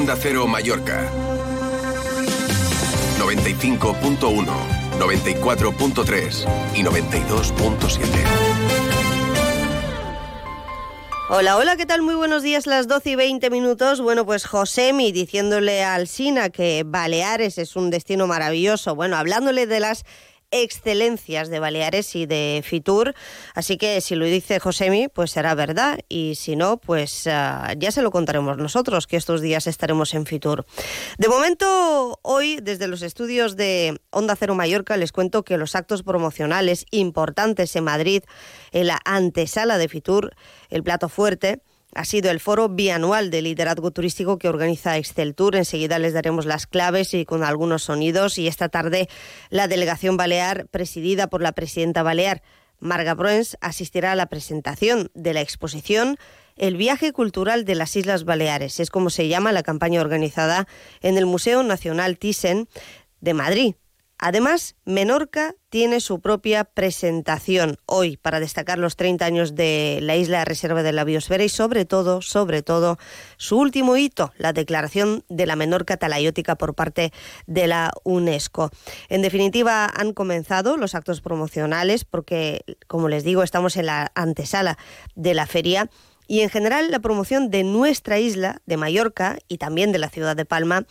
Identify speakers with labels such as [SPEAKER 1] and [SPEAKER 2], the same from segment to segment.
[SPEAKER 1] Onda Cero Mallorca. 95.1, 94.3 y 92.7.
[SPEAKER 2] Hola, hola, ¿qué tal? Muy buenos días, las 12 y 20 minutos. Bueno, pues Josemi diciéndole al Sina que Baleares es un destino maravilloso. Bueno, hablándole de las excelencias de Baleares y de Fitur. Así que si lo dice Josemi, pues será verdad. Y si no, pues ah, ya se lo contaremos nosotros, que estos días estaremos en Fitur. De momento, hoy, desde los estudios de Onda Cero Mallorca, les cuento que los actos promocionales importantes en Madrid, en la antesala de Fitur, el plato fuerte, ha sido el foro bianual de liderazgo turístico que organiza Excel Tour. Enseguida les daremos las claves y con algunos sonidos. Y esta tarde la delegación balear, presidida por la presidenta balear, Marga Bruens, asistirá a la presentación de la exposición El viaje cultural de las Islas Baleares. Es como se llama la campaña organizada en el Museo Nacional Thyssen de Madrid. Además, Menorca tiene su propia presentación hoy para destacar los 30 años de la isla de reserva de la biosfera y sobre todo, sobre todo, su último hito, la declaración de la Menorca talayótica por parte de la UNESCO. En definitiva, han comenzado los actos promocionales porque, como les digo, estamos en la antesala de la feria y en general la promoción de nuestra isla, de Mallorca y también de la ciudad de Palma,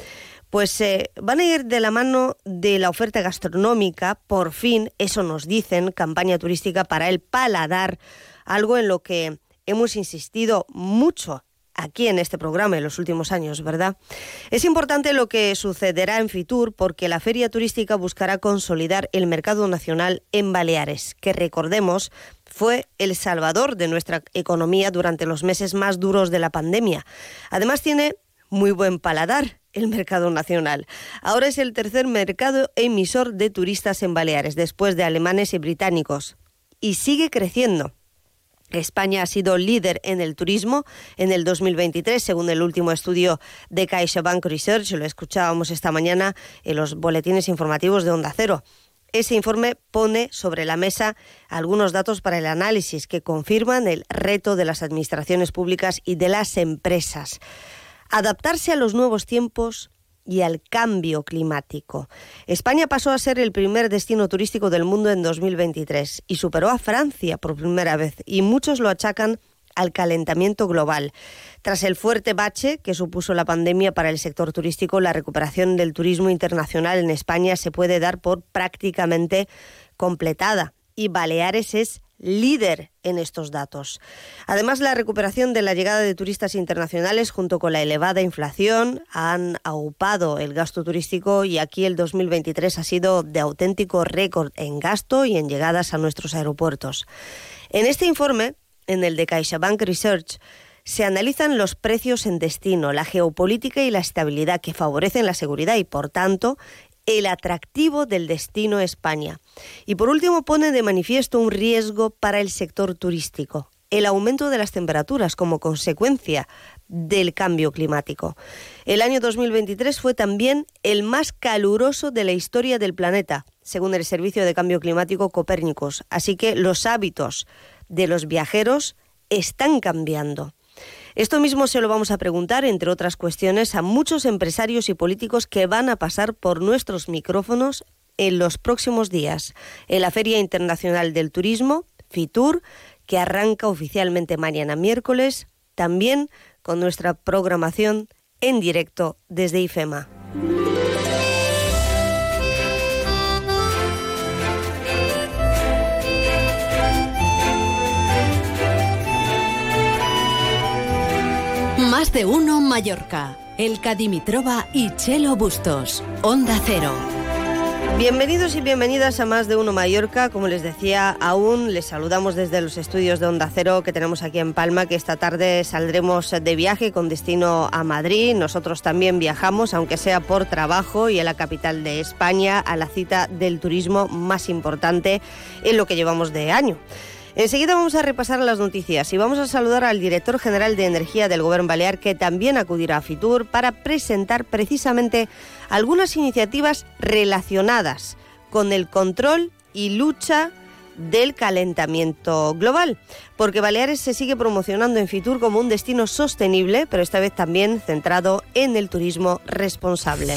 [SPEAKER 2] pues eh, van a ir de la mano de la oferta gastronómica, por fin, eso nos dicen, campaña turística para el paladar, algo en lo que hemos insistido mucho aquí en este programa en los últimos años, ¿verdad? Es importante lo que sucederá en Fitur porque la feria turística buscará consolidar el mercado nacional en Baleares, que recordemos fue el salvador de nuestra economía durante los meses más duros de la pandemia. Además tiene muy buen paladar el mercado nacional. Ahora es el tercer mercado emisor de turistas en Baleares, después de alemanes y británicos. Y sigue creciendo. España ha sido líder en el turismo en el 2023, según el último estudio de CaixaBank Research. Lo escuchábamos esta mañana en los boletines informativos de Onda Cero. Ese informe pone sobre la mesa algunos datos para el análisis que confirman el reto de las administraciones públicas y de las empresas adaptarse a los nuevos tiempos y al cambio climático. España pasó a ser el primer destino turístico del mundo en 2023 y superó a Francia por primera vez y muchos lo achacan al calentamiento global. Tras el fuerte bache que supuso la pandemia para el sector turístico, la recuperación del turismo internacional en España se puede dar por prácticamente completada y Baleares es líder en estos datos. Además, la recuperación de la llegada de turistas internacionales junto con la elevada inflación han aupado el gasto turístico y aquí el 2023 ha sido de auténtico récord en gasto y en llegadas a nuestros aeropuertos. En este informe, en el de CaixaBank Research, se analizan los precios en destino, la geopolítica y la estabilidad que favorecen la seguridad y, por tanto, el atractivo del destino España. Y por último pone de manifiesto un riesgo para el sector turístico, el aumento de las temperaturas como consecuencia del cambio climático. El año 2023 fue también el más caluroso de la historia del planeta, según el Servicio de Cambio Climático Copérnicos. Así que los hábitos de los viajeros están cambiando. Esto mismo se lo vamos a preguntar, entre otras cuestiones, a muchos empresarios y políticos que van a pasar por nuestros micrófonos en los próximos días, en la Feria Internacional del Turismo, FITUR, que arranca oficialmente mañana miércoles, también con nuestra programación en directo desde IFEMA.
[SPEAKER 3] Más de uno Mallorca. El Cadimitrova y Chelo Bustos. Onda Cero.
[SPEAKER 2] Bienvenidos y bienvenidas a Más de Uno Mallorca. Como les decía, aún les saludamos desde los estudios de Onda Cero que tenemos aquí en Palma, que esta tarde saldremos de viaje con destino a Madrid. Nosotros también viajamos, aunque sea por trabajo y en la capital de España, a la cita del turismo más importante en lo que llevamos de año. Enseguida vamos a repasar las noticias y vamos a saludar al director general de Energía del Gobierno Balear que también acudirá a Fitur para presentar precisamente algunas iniciativas relacionadas con el control y lucha del calentamiento global, porque Baleares se sigue promocionando en Fitur como un destino sostenible, pero esta vez también centrado en el turismo responsable.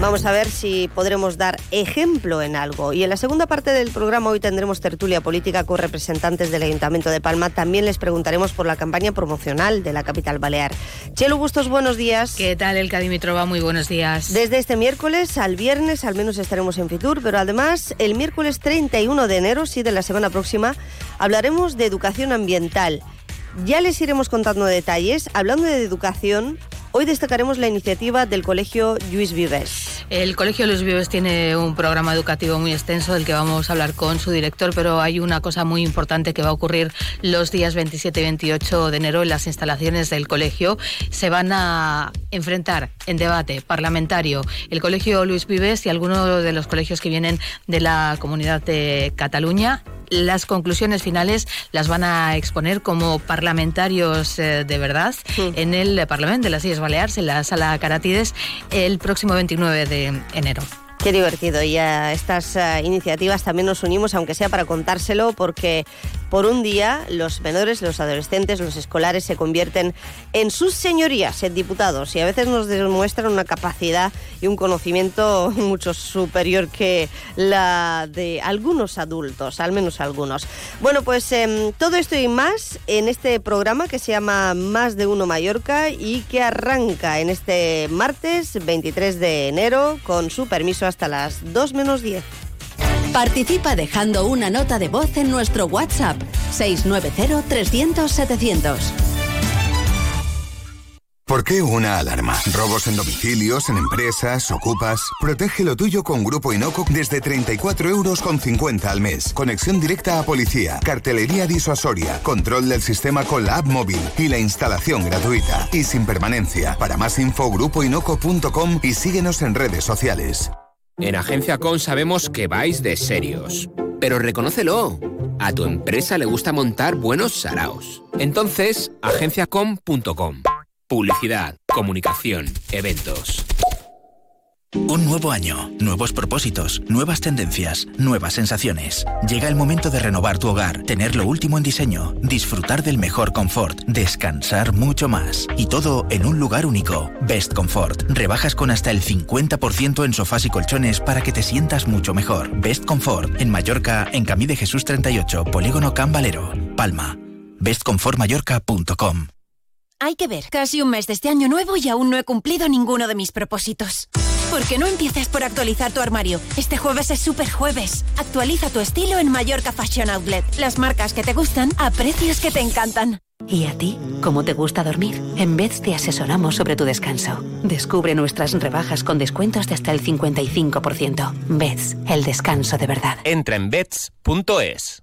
[SPEAKER 2] Vamos a ver si podremos dar ejemplo en algo. Y en la segunda parte del programa hoy tendremos tertulia política con representantes del Ayuntamiento de Palma. También les preguntaremos por la campaña promocional de la capital balear. Chelo Bustos, buenos días.
[SPEAKER 4] ¿Qué tal, el Dimitrova? Muy buenos días.
[SPEAKER 2] Desde este miércoles al viernes al menos estaremos en Fitur, pero además el miércoles 31 de enero, sí, de la semana próxima, hablaremos de educación ambiental. Ya les iremos contando detalles. Hablando de educación, Hoy destacaremos la iniciativa del Colegio Luis Vives.
[SPEAKER 4] El Colegio Luis Vives tiene un programa educativo muy extenso del que vamos a hablar con su director, pero hay una cosa muy importante que va a ocurrir los días 27 y 28 de enero en las instalaciones del colegio. Se van a enfrentar en debate parlamentario el Colegio Luis Vives y algunos de los colegios que vienen de la comunidad de Cataluña las conclusiones finales las van a exponer como parlamentarios eh, de verdad en el Parlamento de las Islas Baleares, en la sala Caratides, el próximo 29 de enero.
[SPEAKER 2] Qué divertido. Y a estas eh, iniciativas también nos unimos, aunque sea para contárselo, porque por un día los menores, los adolescentes, los escolares se convierten en sus señorías, en diputados, y a veces nos demuestran una capacidad y un conocimiento mucho superior que la de algunos adultos, al menos algunos. Bueno, pues em, todo esto y más en este programa que se llama Más de Uno Mallorca y que arranca en este martes 23 de enero con su permiso hasta las 2 menos 10.
[SPEAKER 3] Participa dejando una nota de voz en nuestro WhatsApp 690-300-700.
[SPEAKER 5] ¿Por qué una alarma? ¿Robos en domicilios, en empresas, ocupas? Protege lo tuyo con Grupo Inoco desde 34 euros con 50 al mes. Conexión directa a policía, cartelería disuasoria, control del sistema con la app móvil y la instalación gratuita. Y sin permanencia. Para más info, grupoinoco.com y síguenos en redes sociales.
[SPEAKER 6] En Agencia Con sabemos que vais de serios. Pero reconócelo. A tu empresa le gusta montar buenos saraos. Entonces, agenciacom.com. Publicidad, comunicación, eventos.
[SPEAKER 7] Un nuevo año, nuevos propósitos, nuevas tendencias, nuevas sensaciones. Llega el momento de renovar tu hogar, tener lo último en diseño, disfrutar del mejor confort, descansar mucho más. Y todo en un lugar único. Best Comfort. Rebajas con hasta el 50% en sofás y colchones para que te sientas mucho mejor. Best Comfort. En Mallorca, en Camí de Jesús 38, Polígono Can Valero, Palma. bestcomfortmallorca.com
[SPEAKER 8] Hay que ver, casi un mes de este año nuevo y aún no he cumplido ninguno de mis propósitos. ¿Por qué no empiezas por actualizar tu armario? Este jueves es super jueves. Actualiza tu estilo en Mallorca Fashion Outlet. Las marcas que te gustan a precios que te encantan.
[SPEAKER 9] ¿Y a ti? ¿Cómo te gusta dormir? En Beds te asesoramos sobre tu descanso. Descubre nuestras rebajas con descuentos de hasta el 55%. Beds, el descanso de verdad.
[SPEAKER 10] Entra en beds.es.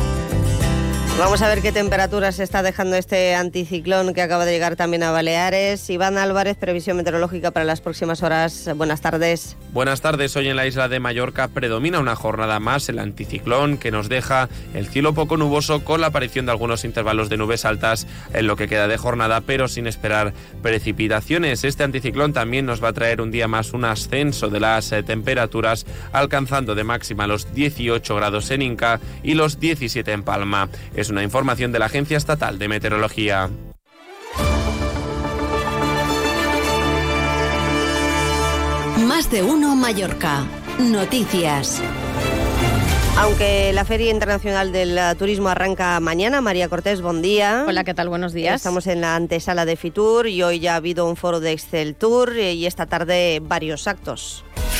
[SPEAKER 2] Vamos a ver qué temperaturas está dejando este anticiclón que acaba de llegar también a Baleares. Iván Álvarez, previsión meteorológica para las próximas horas. Buenas tardes.
[SPEAKER 11] Buenas tardes. Hoy en la isla de Mallorca predomina una jornada más el anticiclón que nos deja el cielo poco nuboso con la aparición de algunos intervalos de nubes altas en lo que queda de jornada, pero sin esperar precipitaciones. Este anticiclón también nos va a traer un día más un ascenso de las eh, temperaturas, alcanzando de máxima los 18 grados en Inca y los 17 en Palma. Es una información de la Agencia Estatal de Meteorología.
[SPEAKER 3] Más de uno Mallorca. Noticias.
[SPEAKER 2] Aunque la Feria Internacional del Turismo arranca mañana, María Cortés, buen día.
[SPEAKER 12] Hola, ¿qué tal? Buenos días.
[SPEAKER 2] Estamos en la antesala de Fitur y hoy ya ha habido un foro de Excel Tour y esta tarde varios actos.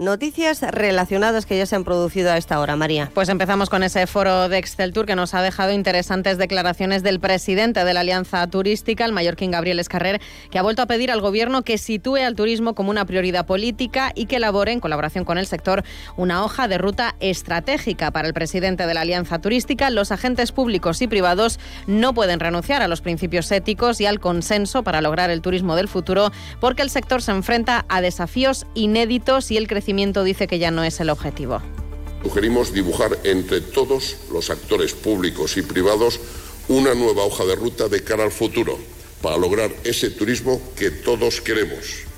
[SPEAKER 2] Noticias relacionadas que ya se han producido a esta hora, María.
[SPEAKER 13] Pues empezamos con ese foro de Excel Tour que nos ha dejado interesantes declaraciones del presidente de la Alianza Turística, el mallorquín Gabriel Escarrer, que ha vuelto a pedir al gobierno que sitúe al turismo como una prioridad política y que elabore, en colaboración con el sector, una hoja de ruta estratégica. Para el presidente de la Alianza Turística, los agentes públicos y privados no pueden renunciar a los principios éticos y al consenso para lograr el turismo del futuro, porque el sector se enfrenta a desafíos inéditos y el crecimiento dice que ya no es el objetivo.
[SPEAKER 12] Sugerimos dibujar entre todos los actores públicos y privados una nueva hoja de ruta de cara al futuro para lograr ese turismo que todos queremos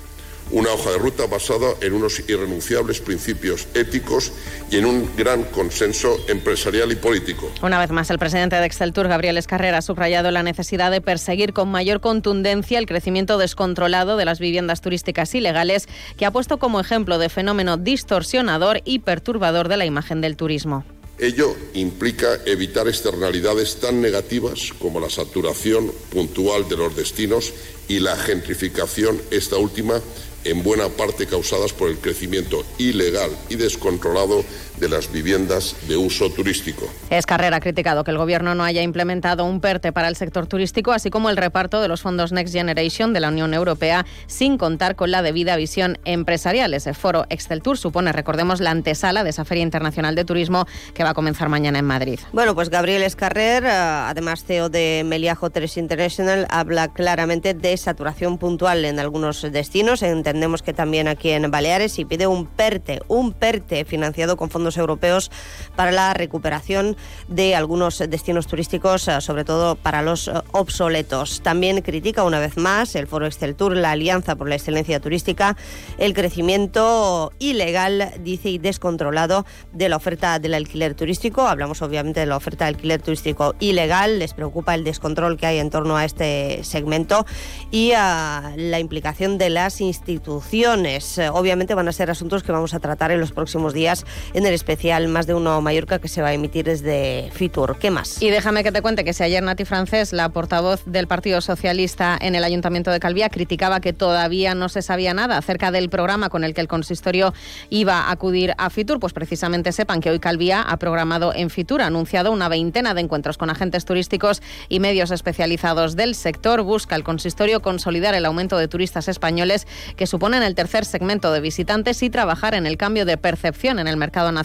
[SPEAKER 12] una hoja de ruta basada en unos irrenunciables principios éticos y en un gran consenso empresarial y político.
[SPEAKER 13] Una vez más, el presidente de Excel Tour, Gabriel Escarrera, ha subrayado la necesidad de perseguir con mayor contundencia el crecimiento descontrolado de las viviendas turísticas ilegales, que ha puesto como ejemplo de fenómeno distorsionador y perturbador de la imagen del turismo.
[SPEAKER 12] Ello implica evitar externalidades tan negativas como la saturación puntual de los destinos y la gentrificación, esta última en buena parte causadas por el crecimiento ilegal y descontrolado de las viviendas de uso turístico.
[SPEAKER 13] Es Carrera ha criticado que el Gobierno no haya implementado un PERTE para el sector turístico, así como el reparto de los fondos Next Generation de la Unión Europea, sin contar con la debida visión empresarial. Ese foro Excel Tour supone, recordemos, la antesala de esa Feria Internacional de Turismo que va a comenzar mañana en Madrid.
[SPEAKER 2] Bueno, pues Gabriel Escarrer, eh, además CEO de Meliá Hotels International, habla claramente de saturación puntual en algunos destinos, entendemos que también aquí en Baleares, y pide un PERTE, un PERTE financiado con fondos europeos para la recuperación de algunos destinos turísticos, eh, sobre todo para los eh, obsoletos. También critica una vez más el Foro Excel Tour, la Alianza por la Excelencia Turística, el crecimiento ilegal, dice, y descontrolado de la oferta del alquiler turístico. Hablamos obviamente de la oferta de alquiler turístico ilegal, les preocupa el descontrol que hay en torno a este segmento y a la implicación de las instituciones. Obviamente van a ser asuntos que vamos a tratar en los próximos días en el especial Más de Uno Mallorca que se va a emitir desde Fitur. ¿Qué más?
[SPEAKER 13] Y déjame que te cuente que si ayer Nati Francés, la portavoz del Partido Socialista en el Ayuntamiento de Calvía, criticaba que todavía no se sabía nada acerca del programa con el que el consistorio iba a acudir a Fitur, pues precisamente sepan que hoy Calvía ha programado en Fitur, ha anunciado una veintena de encuentros con agentes turísticos y medios especializados del sector. Busca el consistorio consolidar el aumento de turistas españoles que suponen el tercer segmento de visitantes y trabajar en el cambio de percepción en el mercado nacional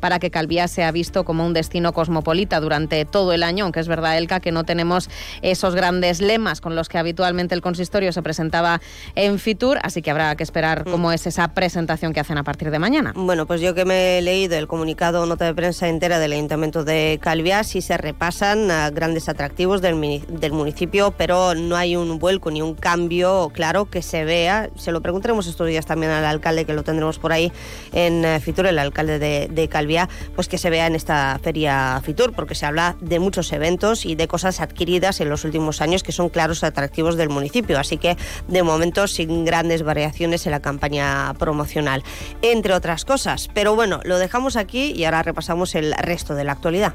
[SPEAKER 13] para que Calvía sea visto como un destino cosmopolita durante todo el año, aunque es verdad, Elka, que no tenemos esos grandes lemas con los que habitualmente el consistorio se presentaba en Fitur, así que habrá que esperar mm. cómo es esa presentación que hacen a partir de mañana.
[SPEAKER 2] Bueno, pues yo que me he leído el comunicado nota de prensa entera del Ayuntamiento de Calviá, sí se repasan grandes atractivos del, del municipio, pero no hay un vuelco ni un cambio claro que se vea. Se lo preguntaremos estos días también al alcalde, que lo tendremos por ahí en eh, Fitur, el alcalde de de, Calviá, pues que se vea en esta feria Fitur, porque se habla de muchos eventos y de cosas adquiridas en los últimos años que son claros atractivos del municipio. Así que de momento sin grandes variaciones en la campaña promocional, entre otras cosas. Pero bueno, lo dejamos aquí y ahora repasamos el resto de la actualidad.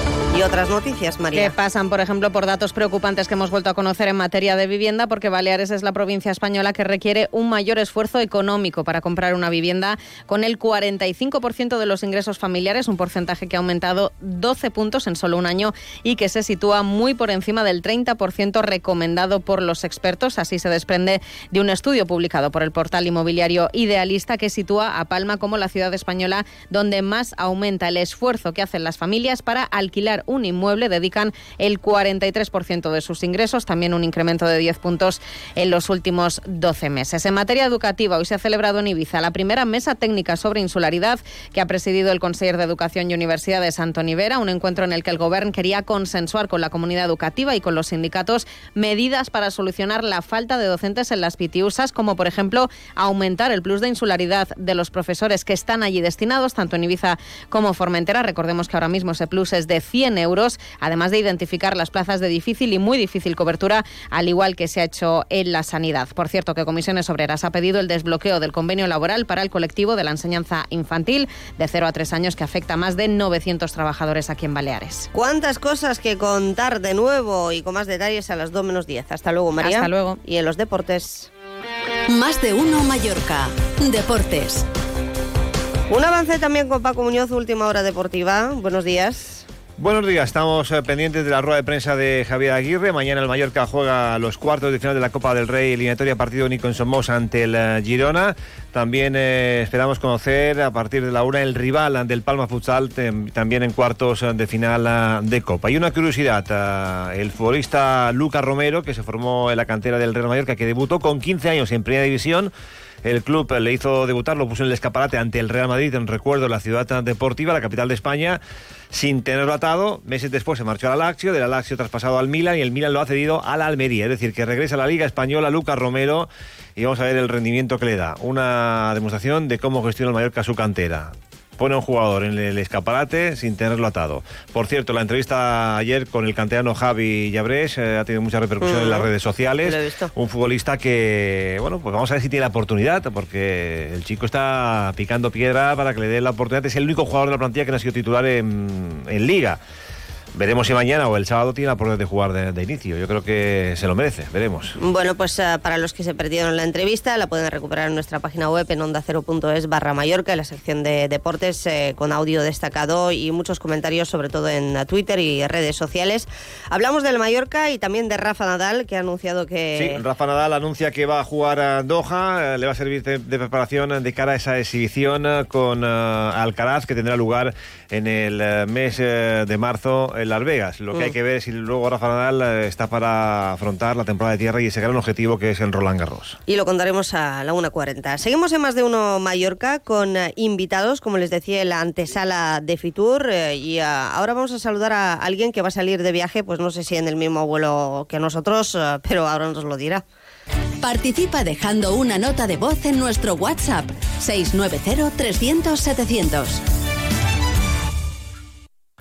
[SPEAKER 2] Otras noticias, María.
[SPEAKER 13] Que pasan, por ejemplo, por datos preocupantes que hemos vuelto a conocer en materia de vivienda, porque Baleares es la provincia española que requiere un mayor esfuerzo económico para comprar una vivienda, con el 45% de los ingresos familiares, un porcentaje que ha aumentado 12 puntos en solo un año y que se sitúa muy por encima del 30% recomendado por los expertos. Así se desprende de un estudio publicado por el portal inmobiliario Idealista que sitúa a Palma como la ciudad española donde más aumenta el esfuerzo que hacen las familias para alquilar un inmueble dedican el 43% de sus ingresos, también un incremento de 10 puntos en los últimos 12 meses. En materia educativa, hoy se ha celebrado en Ibiza la primera mesa técnica sobre insularidad que ha presidido el Conseller de Educación y Universidades, Antoni Vera, un encuentro en el que el Gobierno quería consensuar con la comunidad educativa y con los sindicatos medidas para solucionar la falta de docentes en las pitiusas, como por ejemplo aumentar el plus de insularidad de los profesores que están allí destinados, tanto en Ibiza como Formentera. Recordemos que ahora mismo ese plus es de 100 100 euros, además de identificar las plazas de difícil y muy difícil cobertura, al igual que se ha hecho en la sanidad. Por cierto, que Comisiones Obreras ha pedido el desbloqueo del convenio laboral para el colectivo de la enseñanza infantil de 0 a 3 años que afecta a más de 900 trabajadores aquí en Baleares.
[SPEAKER 2] ¿Cuántas cosas que contar de nuevo y con más detalles a las 2 menos 10? Hasta luego, María.
[SPEAKER 13] Hasta luego.
[SPEAKER 2] Y en los deportes.
[SPEAKER 14] Más de uno Mallorca. Deportes.
[SPEAKER 2] Un avance también con Paco Muñoz, última hora deportiva. Buenos días.
[SPEAKER 15] Buenos días, estamos eh, pendientes de la rueda de prensa de Javier Aguirre. Mañana el Mallorca juega los cuartos de final de la Copa del Rey, eliminatoria partido único en Somos ante el eh, Girona. También eh, esperamos conocer a partir de la una el rival del Palma Futsal, también en cuartos de final de Copa. Y una curiosidad, el futbolista Lucas Romero, que se formó en la cantera del Real Mallorca, que debutó con 15 años en Primera División, el club le hizo debutar, lo puso en el escaparate ante el Real Madrid, en recuerdo, la ciudad deportiva, la capital de España, sin tenerlo atado. Meses después se marchó al Lazio, del Lazio traspasado al Milan y el Milan lo ha cedido a la Almería. Es decir, que regresa a la Liga Española Lucas Romero y vamos a ver el rendimiento que le da. Una demostración de cómo gestiona el Mallorca su cantera pone a un jugador en el escaparate sin tenerlo atado. Por cierto, la entrevista ayer con el canteano Javi Llabrés eh, ha tenido mucha repercusión en las redes sociales. Un futbolista que, bueno, pues vamos a ver si tiene la oportunidad, porque el chico está picando piedra para que le dé la oportunidad. Es el único jugador de la plantilla que no ha sido titular en, en Liga. Veremos si mañana o el sábado tiene la oportunidad de jugar de, inicio. Yo creo que se lo merece, veremos.
[SPEAKER 2] Bueno, pues eh, para los que se perdieron la entrevista, la pueden recuperar en nuestra página web en onda0.es barra Mallorca, en la sección de deportes, eh, con audio destacado y muchos comentarios, sobre todo en Twitter y redes sociales. Hablamos del Mallorca y también de Rafa Nadal, que ha anunciado que...
[SPEAKER 15] Sí, Rafa Nadal anuncia que va a jugar a Doha, eh, le va a servir de, preparación de cara a esa exhibición con Alcaraz, que tendrá lugar en el mes de marzo en Las Vegas. Lo que hay mm. que ver es si luego Rafa Nadal eh, está para afrontar la temporada de tierra y ese gran objetivo que es el Roland Garros.
[SPEAKER 2] Y lo contaremos a la 1.40. Seguimos en más de uno Mallorca con eh, invitados, como les decía, en la antesala de Fitur. Eh, y ahora vamos a saludar a alguien que va a salir de viaje, pues no sé si en el mismo vuelo que nosotros, pero ahora nos lo dirá.
[SPEAKER 14] Participa dejando una nota de voz en nuestro WhatsApp 690 300 700.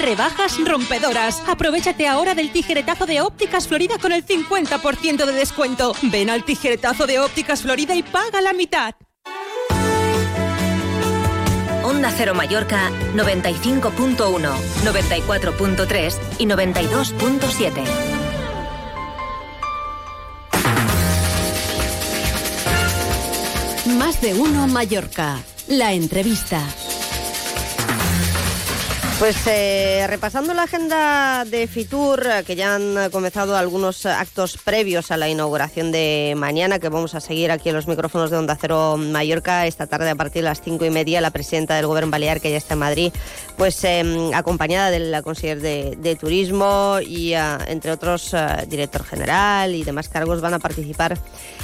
[SPEAKER 14] Rebajas rompedoras. Aprovechate ahora del tijeretazo de Ópticas Florida con el 50% de descuento. Ven al tijeretazo de Ópticas Florida y paga la mitad.
[SPEAKER 16] Onda Cero Mallorca 95.1, 94.3 y 92.7.
[SPEAKER 14] Más de uno Mallorca. La entrevista.
[SPEAKER 2] Pues eh, repasando la agenda de Fitur, que ya han comenzado algunos actos previos a la inauguración de mañana, que vamos a seguir aquí en los micrófonos de Onda Cero Mallorca esta tarde a partir de las cinco y media, la presidenta del Gobierno Balear, que ya está en Madrid, pues em, acompañada de la de, Turismo y, ah, entre otros, ah, director general y demás cargos, van a participar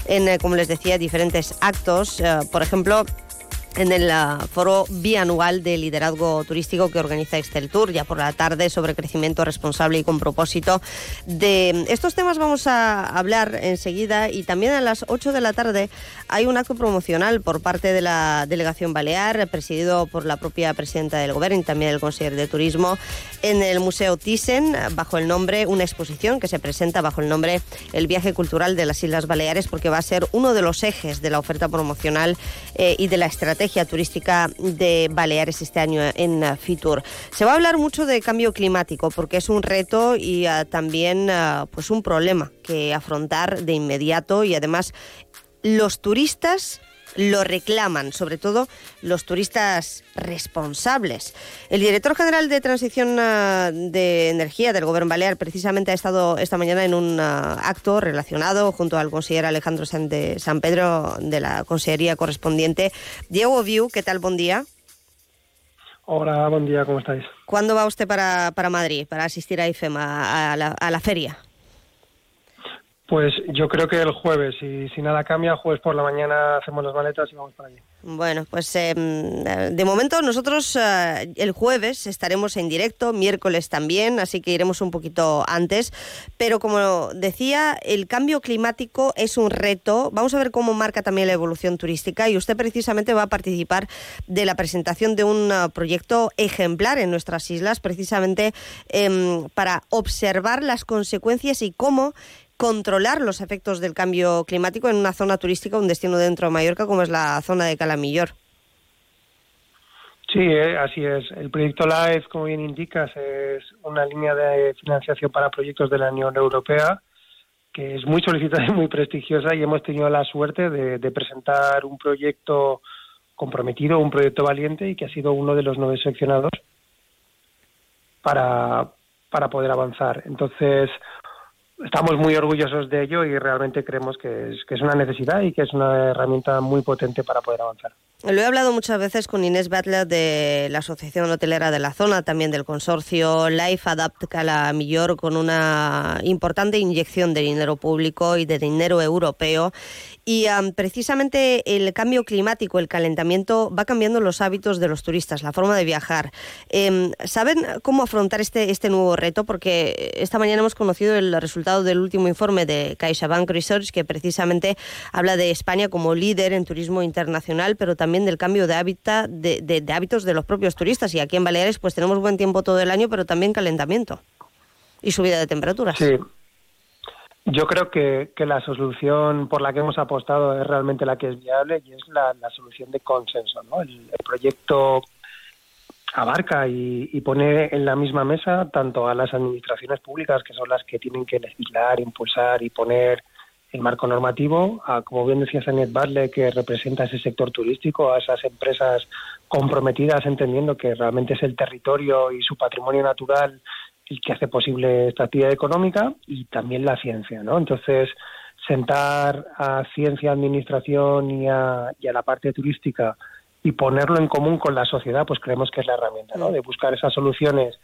[SPEAKER 2] en, eh, como les decía, diferentes actos. Eh, por ejemplo, en el ah, foro bianual de liderazgo turístico que organiza Excel Tour, ya por la tarde, sobre crecimiento responsable y con propósito. De estos temas vamos a hablar enseguida y también a las 8 de la tarde hay un acto promocional por parte de la delegación balear, presidido por la propia presidenta del Gobierno y también el consejero de Turismo, en el Museo Thyssen, bajo el nombre, una exposición que se presenta bajo el nombre El viaje cultural de las Islas Baleares, porque va a ser uno de los ejes de la oferta promocional eh, y de la estrategia estrategia turística de Baleares este año en Fitur. Se va a hablar mucho de cambio climático porque es un reto y uh, también uh, pues un problema que afrontar de inmediato y además los turistas lo reclaman, sobre todo los turistas responsables. El director general de Transición ah, de Energía del Gobierno Balear precisamente ha estado esta mañana en un ah, acto relacionado junto al consejero Alejandro San Pedro de la Consejería correspondiente. Diego Viu, ¿qué tal? Buen día.
[SPEAKER 17] Hola, buen día, ¿cómo estáis?
[SPEAKER 2] ¿Cuándo va usted para, Madrid, para asistir a IFEMA, a la feria?
[SPEAKER 17] Pues yo creo que el jueves, y si nada cambia, jueves por la mañana hacemos las maletas y vamos para allí.
[SPEAKER 2] Bueno, pues em, de momento nosotros eh, el jueves estaremos en directo, miércoles también, así que iremos un poquito antes. Pero como decía, el cambio climático es un reto. Vamos a ver cómo marca también la evolución turística y usted precisamente va a participar de la presentación de un uh, proyecto ejemplar en nuestras islas, precisamente em, para observar las consecuencias y cómo controlar los efectos del cambio climático en una zona turística, un destino dentro de Mallorca como es la zona de Calamillor.
[SPEAKER 17] Sí, eh, así es. El proyecto LIFE, como bien indicas, es una línea de financiación para proyectos de la Unión Europea que es muy solicitada y muy prestigiosa y hemos tenido la suerte de, presentar un proyecto comprometido, un proyecto valiente y que ha sido uno de los nueve seleccionados para, para poder avanzar. Entonces, estamos muy orgullosos de ello y realmente creemos que es, que es una necesidad y que es una herramienta muy potente para poder avanzar.
[SPEAKER 2] Lo he hablado muchas veces con Inés Butler de la Asociación Hotelera de la Zona, también del consorcio Life Adapt Cala Millor, con una importante inyección de dinero público y de dinero europeo. Y precisamente el cambio climático, el calentamiento, va cambiando los hábitos de los turistas, la forma de viajar. Em, ¿Saben cómo afrontar este, este nuevo reto? Porque esta mañana hemos conocido el resultado del último informe de CaixaBank Research, que precisamente habla de España como líder en turismo internacional, pero también también del cambio de, hábitat, de, hábitos de los propios turistas. Y aquí en Baleares pues tenemos buen tiempo todo el año, pero también calentamiento y subida de temperaturas.
[SPEAKER 17] Sí. Yo creo que, la solución por la que hemos apostado es realmente la que es viable y es la, solución de consenso. ¿no? El, proyecto abarca y, pone en la misma mesa tanto a las administraciones públicas, que son las que tienen que legislar, impulsar y poner el marco normativo, a, como bien decía Sanet Barle, que representa ese sector turístico, a esas empresas comprometidas, entendiendo que realmente es el territorio y su patrimonio natural el que hace posible esta actividad económica, y también la ciencia, ¿no? Entonces, sentar a ciencia, administración y a, y a la parte turística y ponerlo en común con la sociedad, pues creemos que es la herramienta, ¿no? De buscar esas soluciones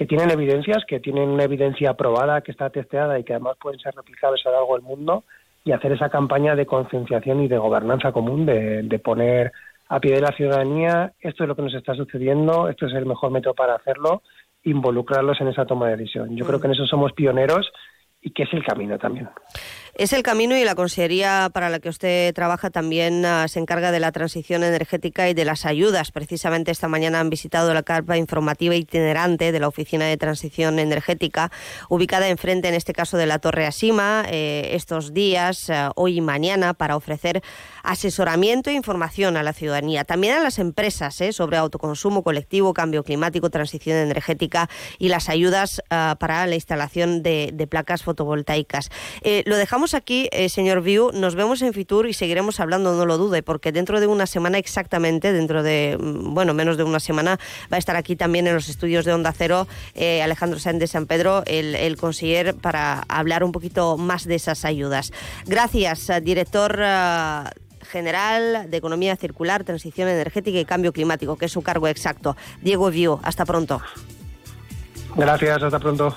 [SPEAKER 17] que tienen evidencias, que tienen una evidencia aprobada, que está testeada y que además pueden ser replicables a lo largo del mundo y hacer esa campaña de concienciación y de gobernanza común, de, de poner a pie de la ciudadanía esto es lo que nos está sucediendo, esto es el mejor método para hacerlo, involucrarlos en esa toma de decisión. Yo creo mm. que en eso somos pioneros y que es el camino también.
[SPEAKER 2] Es el camino y la consejería para la que usted trabaja también ah, se encarga de la transición energética y de las ayudas. Precisamente esta mañana han visitado la carpa informativa itinerante de la Oficina de Transición Energética, ubicada enfrente, en este caso, de la Torre Asima, eh, estos días, ah, hoy y mañana, para ofrecer asesoramiento e información a la ciudadanía, también a las empresas eh, sobre autoconsumo colectivo, cambio climático, transición energética y las ayudas ah, para la instalación de, placas fotovoltaicas. Eh, lo dejamos aquí, eh, señor Viu, nos vemos en Fitur y seguiremos hablando, no lo dude, porque dentro de una semana exactamente, dentro de, mm, bueno, menos de una semana, va a estar aquí también en los estudios de Onda Cero eh, Alejandro Sáenz de San Pedro, el, el para hablar un poquito más de esas ayudas. Gracias, eh, director general de Economía Circular, Transición Energética y Cambio Climático, que es su cargo exacto. Diego Viu, hasta pronto.
[SPEAKER 17] Gracias, hasta pronto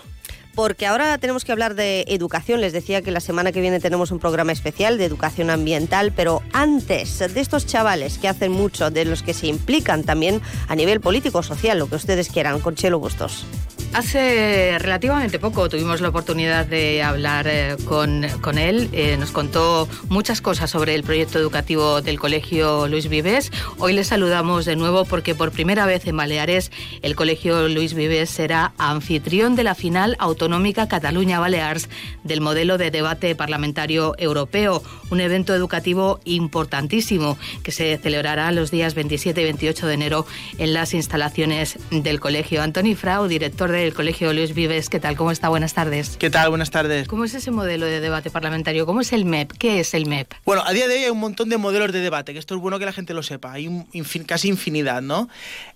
[SPEAKER 2] porque ahora tenemos que hablar de educación. Les decía que la semana que viene tenemos un programa especial de educación ambiental, pero antes de estos chavales que hacen mucho, de los que se implican también a nivel político-social, lo que ustedes quieran, con Chelo Bustos.
[SPEAKER 4] Hace relativamente poco tuvimos la oportunidad de hablar eh, con, con, él. Eh, nos contó muchas cosas sobre el proyecto educativo del Colegio Luis Vives. Hoy le saludamos de nuevo porque por primera vez en Baleares el Colegio Luis Vives será anfitrión de la final autonómica Cataluña-Balears del modelo de debate parlamentario europeo, un evento educativo importantísimo que se celebrará los días 27 y 28 de enero en las instalaciones del colegio. Antoni Frau, director de el Colegio Luis Vives. ¿Qué tal? ¿Cómo está? Buenas tardes.
[SPEAKER 18] ¿Qué tal? Buenas tardes.
[SPEAKER 4] ¿Cómo es ese modelo de debate parlamentario? ¿Cómo es el MEP? ¿Qué es el MEP?
[SPEAKER 18] Bueno, a día de hoy hay un montón de modelos de debate, que esto es bueno que la gente lo sepa. Hay un casi infinidad, ¿no?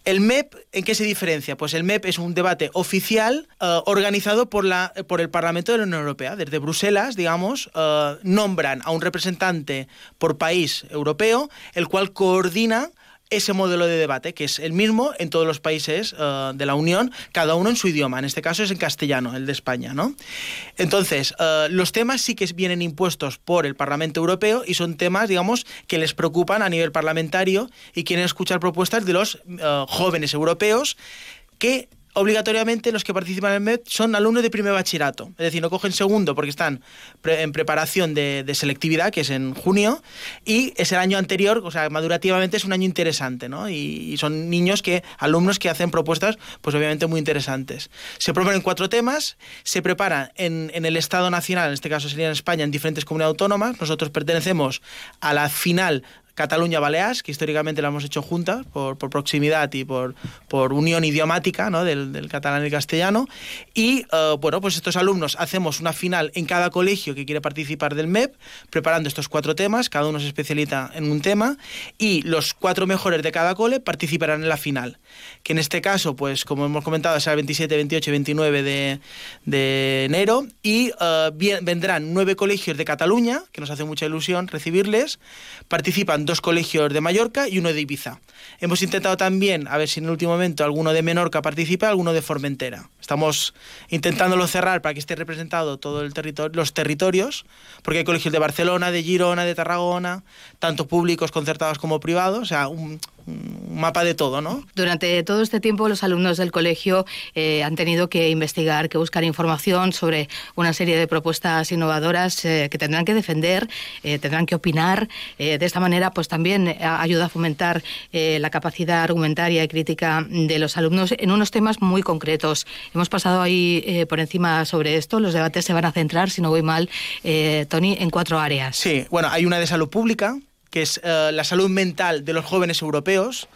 [SPEAKER 18] El MEP, ¿en qué se diferencia? Pues el MEP es un debate oficial eh, organizado por, por el Parlamento de la Unión Europea. Desde Bruselas, digamos, eh, nombran a un representante por país europeo, el cual coordina ese modelo de debate, que es el mismo en todos los países eh, de la Unión, cada uno en su idioma. En este caso es en castellano, el de España, ¿no? Entonces, eh, los temas sí que vienen impuestos por el Parlamento Europeo y son temas, digamos, que les preocupan a nivel parlamentario y quieren escuchar propuestas de los jóvenes europeos que obligatoriamente los que participan en el MED son alumnos de primer bachillerato. Es decir, no cogen segundo porque están en preparación de, selectividad, que es en junio, y es el año anterior, o sea, madurativamente es un año interesante, ¿no? Y, son niños que, alumnos que hacen propuestas, pues obviamente muy interesantes. Se proponen cuatro temas, se preparan en, en el Estado Nacional, en este caso sería en España, en diferentes comunidades autónomas. Nosotros pertenecemos a la final Cataluña-Baleares, que históricamente la hemos hecho juntas por, proximidad y por, por unión idiomática ¿no? del, catalán y el castellano. Y eh, bueno, pues estos alumnos hacemos una final en cada colegio que quiere participar del MEP, preparando estos cuatro temas, cada uno se especializa en un tema, y los cuatro mejores de cada cole participarán en la final, que en este caso, pues como hemos comentado, será el 27, 28 y 29 de, de enero, y eh, vendrán nueve colegios de Cataluña, que nos hace mucha ilusión recibirles, participan dos colegios de Mallorca y uno de Ibiza. Hemos intentado también, a ver si en el último momento alguno de Menorca participa, alguno de Formentera. Estamos intentándolo cerrar para que esté representado todo el territorio, los territorios, porque hay colegios de Barcelona, de Girona, de Tarragona, tanto públicos, concertados como privados, o sea, un, un mapa de todo, ¿no?
[SPEAKER 4] Durante todo este tiempo los alumnos del colegio eh, han tenido que investigar, que buscar información sobre una serie de propuestas innovadoras eh, que tendrán que defender, eh, tendrán que opinar. de esta manera, pues también ayuda a fomentar la capacidad argumentaria y crítica de los alumnos en unos temas muy concretos. Hemos pasado ahí por encima sobre esto. Los debates se van a centrar, si no voy mal, Tony, en cuatro áreas.
[SPEAKER 18] Sí, bueno, hay una de salud pública, que es eh, la salud mental de los jóvenes europeos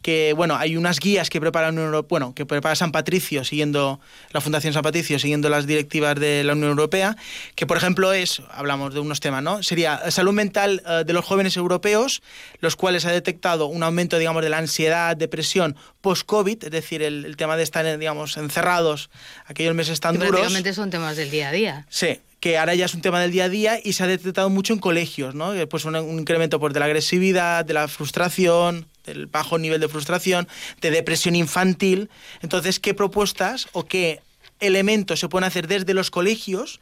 [SPEAKER 18] que bueno hay unas guías que prepara bueno que prepara San Patricio siguiendo la Fundación San Patricio siguiendo las directivas de la Unión Europea que por ejemplo es hablamos de unos temas no sería salud mental eh, de los jóvenes europeos los cuales ha detectado un aumento digamos de la ansiedad depresión post covid es decir el, tema de estar digamos encerrados aquellos meses tan duros.
[SPEAKER 4] Prácticamente son temas del día a día.
[SPEAKER 18] Sí que ahora ya es un tema del día a día y se ha detectado mucho en colegios, ¿no? Pues un, incremento pues, de la agresividad, de la frustración, del bajo nivel de frustración, de depresión infantil. Entonces, ¿qué propuestas o qué elementos se pueden hacer desde los colegios?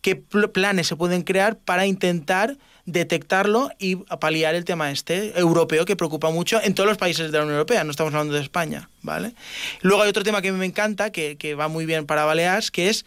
[SPEAKER 18] ¿Qué planes se pueden crear para intentar detectarlo y paliar el tema este europeo que preocupa mucho en todos los países de la Unión Europea, no estamos hablando de España, ¿vale? Luego hay otro tema que me encanta, que, que va muy bien para Baleares, que es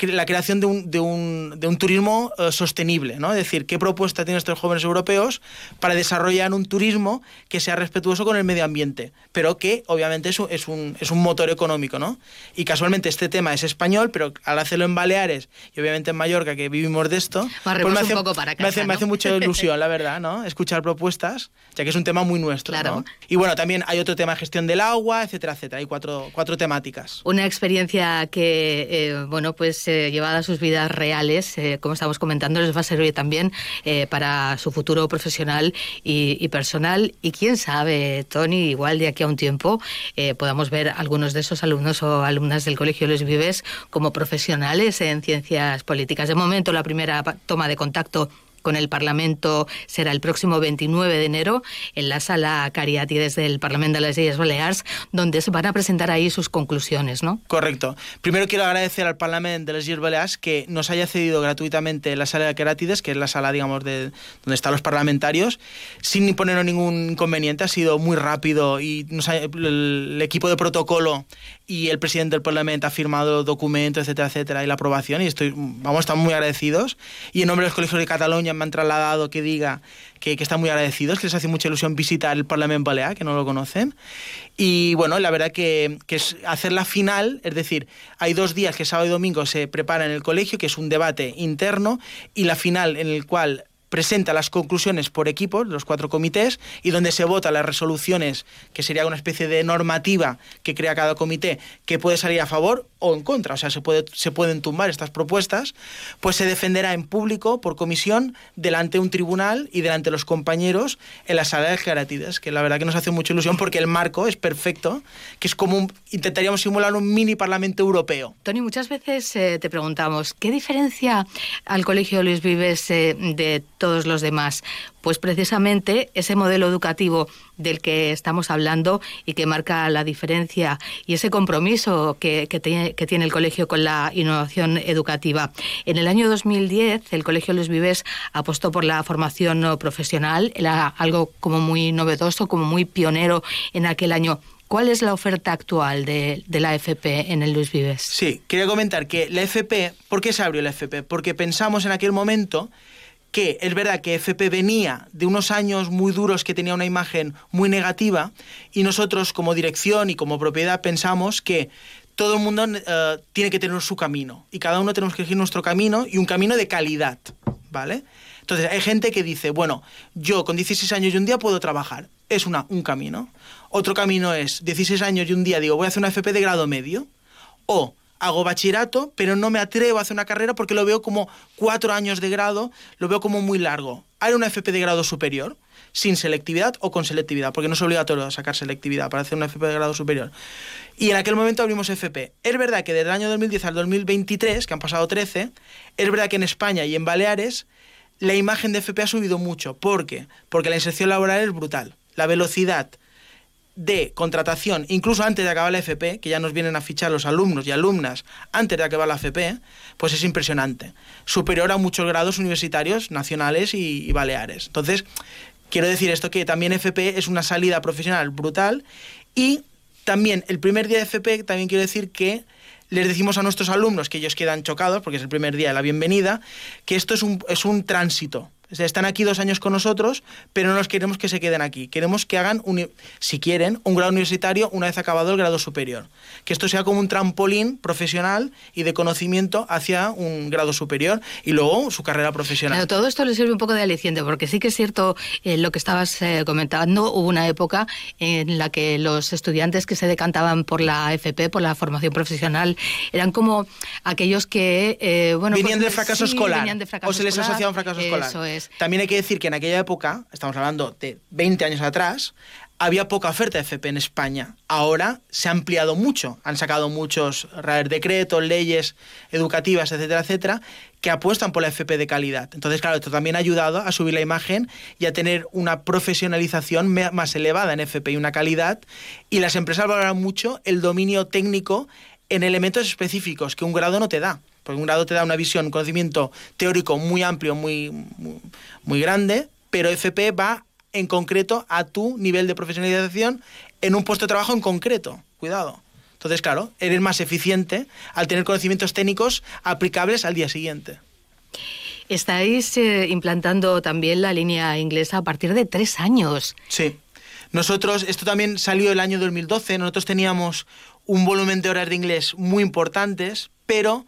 [SPEAKER 18] la creación de un, de un, de un turismo eh, sostenible, ¿no? Es decir, qué propuesta tienen estos jóvenes europeos para desarrollar un turismo que sea respetuoso con el medio ambiente, pero que obviamente es un, es un, es un motor económico, ¿no? Y casualmente este tema es español, pero al hacerlo en Baleares y obviamente en Mallorca, que vivimos de esto,
[SPEAKER 4] pues me, hace, para
[SPEAKER 18] me, hace, me hace mucha ilusión, la verdad, ¿no? Escuchar propuestas, ya que es un tema muy nuestro, claro. ¿no? Y bueno, también hay otro tema de gestión del agua, etcétera, etcétera. Hay cuatro, cuatro temáticas.
[SPEAKER 4] Una experiencia que, eh, bueno, pues eh, llevada a sus vidas reales, eh, como estamos comentando, les va a servir también eh, para su futuro profesional y, personal. Y quién sabe, Tony, igual de aquí a un tiempo eh, podamos ver algunos de esos alumnos o alumnas del Colegio Les Vives como profesionales en ciencias políticas. De momento, la primera toma de contacto con el Parlamento será el próximo 29 de enero en la sala Cariátides del Parlamento de las Islas Baleares, donde se van a presentar ahí sus conclusiones, ¿no?
[SPEAKER 18] Correcto. Primero quiero agradecer al Parlamento de las Islas Baleares que nos haya cedido gratuitamente la sala de Cariátides, que es la sala, digamos, de donde están los parlamentarios, sin poner ningún inconveniente. Ha sido muy rápido y el equipo de protocolo y el presidente del Parlamento ha firmado documentos, etcétera, etcétera, y la aprobación, y estoy, vamos, estamos muy agradecidos. Y en nombre de los colegios de Cataluña me han trasladado que diga que, que, están muy agradecidos, que les hace mucha ilusión visitar el Parlamento Balear, que no lo conocen. Y bueno, la verdad que, que es hacer la final, es decir, hay dos días que sábado y domingo se prepara en el colegio, que es un debate interno, y la final en el cual presenta las conclusiones por equipos, los cuatro comités, y donde se vota las resoluciones, que sería una especie de normativa que crea cada comité, que puede salir a favor o en contra, o sea, se, puede, se pueden tumbar estas propuestas, pues se defenderá en público, por comisión, delante de un tribunal y delante de los compañeros en la sala de Geratides, que la verdad que nos hace mucha ilusión porque el marco es perfecto, que es como intentaríamos simular un mini parlamento europeo.
[SPEAKER 4] Tony, muchas veces eh, te preguntamos, ¿qué diferencia al Colegio Luis Vives eh, de todos los demás. Pues precisamente ese modelo educativo del que estamos hablando y que marca la diferencia y ese compromiso que, que tiene el colegio con la innovación educativa. En el año 2010, el Colegio Luis Vives apostó por la formación profesional, algo como muy novedoso, como muy pionero en aquel año. ¿Cuál es la oferta actual de, la FP en el Luis Vives?
[SPEAKER 18] Sí, quería comentar que la FP, ¿por qué se abrió la FP? Porque pensamos en aquel momento que es verdad que FP venía de unos años muy duros que tenía una imagen muy negativa y nosotros como dirección y como propiedad pensamos que todo el mundo eh, tiene que tener su camino y cada uno tenemos que elegir nuestro camino y un camino de calidad, ¿vale? Entonces hay gente que dice, bueno, yo con 16 años y un día puedo trabajar, es una, un camino. Otro camino es 16 años y un día digo, voy a hacer una FP de grado medio o hago bachillerato, pero no me atrevo a hacer una carrera porque lo veo como cuatro años de grado, lo veo como muy largo. Hay una FP de grado superior, sin selectividad o con selectividad, porque no es obligatorio sacar selectividad para hacer una FP de grado superior. Y en aquel momento abrimos FP. Es verdad que desde el año 2010 al 2023, que han pasado 13, es verdad que en España y en Baleares la imagen de FP ha subido mucho. ¿Por qué? Porque la inserción laboral es brutal. La velocidad de contratación, incluso antes de acabar la FP, que ya nos vienen a fichar los alumnos y alumnas antes de acabar la FP, pues es impresionante. Superior a muchos grados universitarios nacionales y, baleares. Entonces, quiero decir esto que también FP es una salida profesional brutal y también el primer día de FP también quiero decir que les decimos a nuestros alumnos que ellos quedan chocados porque es el primer día de la bienvenida, que esto es un, es un tránsito están aquí dos años con nosotros, pero no los queremos que se queden aquí. Queremos que hagan, si quieren, un grado universitario una vez acabado el grado superior. Que esto sea como un trampolín profesional y de conocimiento hacia un grado superior y luego su carrera profesional.
[SPEAKER 4] todo esto le sirve un poco de aliciente, porque sí que es cierto eh, lo que estabas eh, comentando. Hubo una época en la que los estudiantes que se decantaban por la FP, por la formación profesional, eran como aquellos que,
[SPEAKER 18] eh, bueno, venían, pues, de fracaso escolar, o se les asociaba un fracaso escolar.
[SPEAKER 4] Eso es.
[SPEAKER 18] También hay que decir que en aquella época, estamos hablando de 20 años atrás, había poca oferta de FP en España. Ahora se ha ampliado mucho. Han sacado muchos decretos, leyes educativas, etcétera, etcétera, que apuestan por la FP de calidad. Entonces, claro, esto también ha ayudado a subir la imagen y a tener una profesionalización más elevada en FP y una calidad. Y las empresas valoran mucho el dominio técnico en elementos específicos que un grado no te da porque un grado te da una visión, un conocimiento teórico muy amplio, muy, muy, grande, pero FP va en concreto a tu nivel de profesionalización en un puesto de trabajo en concreto. Cuidado. Entonces, claro, eres más eficiente al tener conocimientos técnicos aplicables al día siguiente.
[SPEAKER 4] Estáis eh, implantando también la línea inglesa a partir de tres años.
[SPEAKER 18] Sí. Nosotros, esto también salió el año 2012, nosotros teníamos un volumen de horas de inglés muy importantes, pero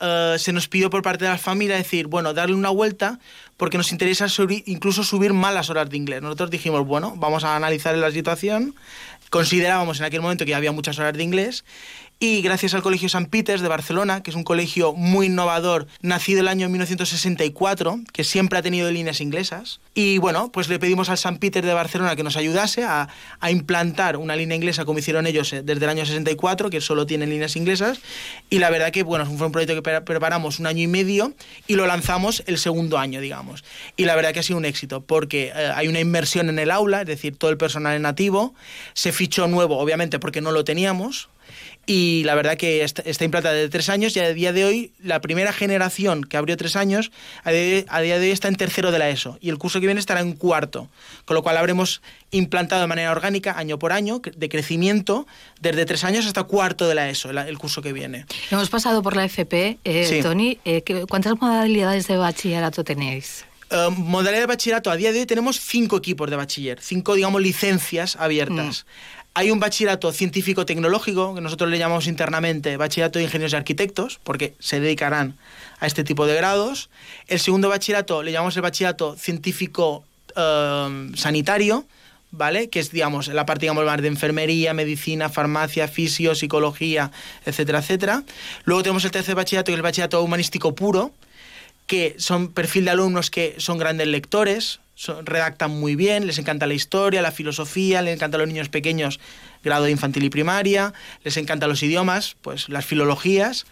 [SPEAKER 18] eh, se nos pidió por parte de la familia decir, bueno, darle una vuelta porque nos interesa incluso subir más las horas de inglés. Nosotros dijimos, bueno, vamos a analizar la situación. Considerábamos en aquel momento que había muchas horas de inglés y gracias al Colegio San Peters de Barcelona, que es un colegio muy innovador, nacido el año 1964, que siempre ha tenido líneas inglesas. Y bueno, pues le pedimos al San Peters de Barcelona que nos ayudase a, implantar una línea inglesa como hicieron ellos eh, desde el año 64, que solo tienen líneas inglesas. Y la verdad que bueno, fue un proyecto que preparamos un año y medio y lo lanzamos el segundo año, digamos. Y la verdad que ha sido un éxito, porque eh, hay una inmersión en el aula, es decir, todo el personal es nativo, se fichó nuevo, obviamente porque no lo teníamos, y la verdad que está, implantada de tres años y a día de hoy la primera generación que abrió tres años a día, de hoy está en tercero de la ESO y el curso que viene estará en cuarto, con lo cual habremos implantado de manera orgánica año por año de crecimiento desde tres años hasta cuarto de la ESO el, curso que viene.
[SPEAKER 4] Hemos pasado por la FP, eh, Tony, eh, ¿cuántas modalidades de bachillerato tenéis?
[SPEAKER 18] Uh, modalidad de bachillerato, a día de hoy tenemos cinco equipos de bachiller, cinco, digamos, licencias abiertas. Mm. Hay un bachillerato científico-tecnológico, que nosotros le llamamos internamente bachillerato de ingenieros y arquitectos, porque se dedicarán a este tipo de grados. El segundo bachillerato le llamamos el bachillerato científico-sanitario, eh, ¿vale? Que es, digamos, la parte, más de enfermería, medicina, farmacia, fisio, psicología, etcétera, etcétera. Luego tenemos el tercer bachillerato, que es el bachillerato humanístico puro, que son perfil de alumnos que son grandes lectores, redactan muy bien, les encanta la historia, la filosofía, les encanta a los niños pequeños, grado de infantil y primaria, les encantan los idiomas, pues las filologías,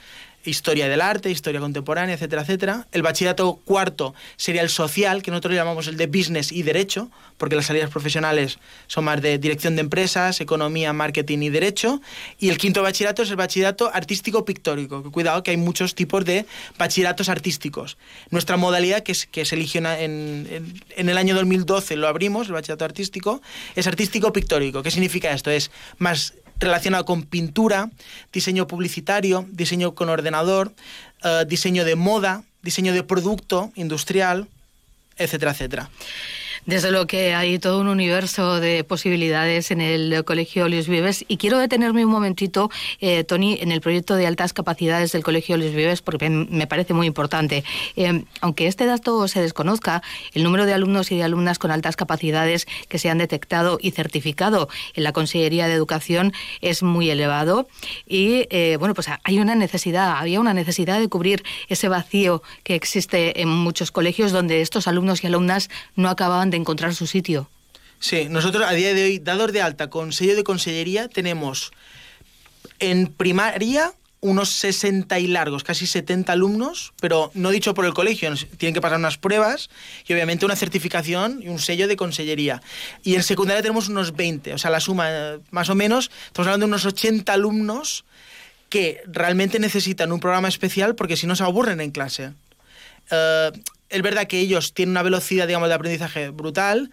[SPEAKER 18] historia del arte, historia contemporánea, etcétera, etcétera. El bachillerato cuarto sería el social, que nosotros llamamos el de business y derecho, porque las salidas profesionales son más de dirección de empresas, economía, marketing y derecho. Y el quinto bachillerato es el bachillerato artístico pictórico. Cuidado que hay muchos tipos de bachilleratos artísticos. Nuestra modalidad, que, que se eligió en, en el año 2012, lo abrimos, el bachillerato artístico, es artístico pictórico. ¿Qué significa esto? Es más relacionado con pintura, diseño publicitario, diseño con ordenador, eh, diseño de moda, diseño de producto industrial, etcétera, etcétera.
[SPEAKER 4] Desde lo que hay todo un universo de posibilidades en el Colegio Luis Vives y quiero detenerme un momentito, eh, Tony, en el proyecto de altas capacidades del Colegio Luis Vives porque me parece muy importante. Eh, aunque este dato se desconozca, el número de alumnos y de alumnas con altas capacidades que se han detectado y certificado en la Consellería de Educación es muy elevado y eh, bueno, pues hay una necesidad, había una necesidad de cubrir ese vacío que existe en muchos colegios donde estos alumnos y alumnas no acababan de encontrar su sitio.
[SPEAKER 18] Sí, nosotros a día de hoy, dados de alta con sello de consellería, tenemos en primaria unos 60 y largos, casi 70 alumnos, pero no dicho por el colegio, tienen que pasar unas pruebas y obviamente una certificación y un sello de consellería. Y en secundaria tenemos unos 20, o sea, la suma más o menos, estamos hablando de unos 80 alumnos que realmente necesitan un programa especial porque si no se aburren en clase. Eh, es verdad que ellos tienen una velocidad, digamos, de aprendizaje brutal,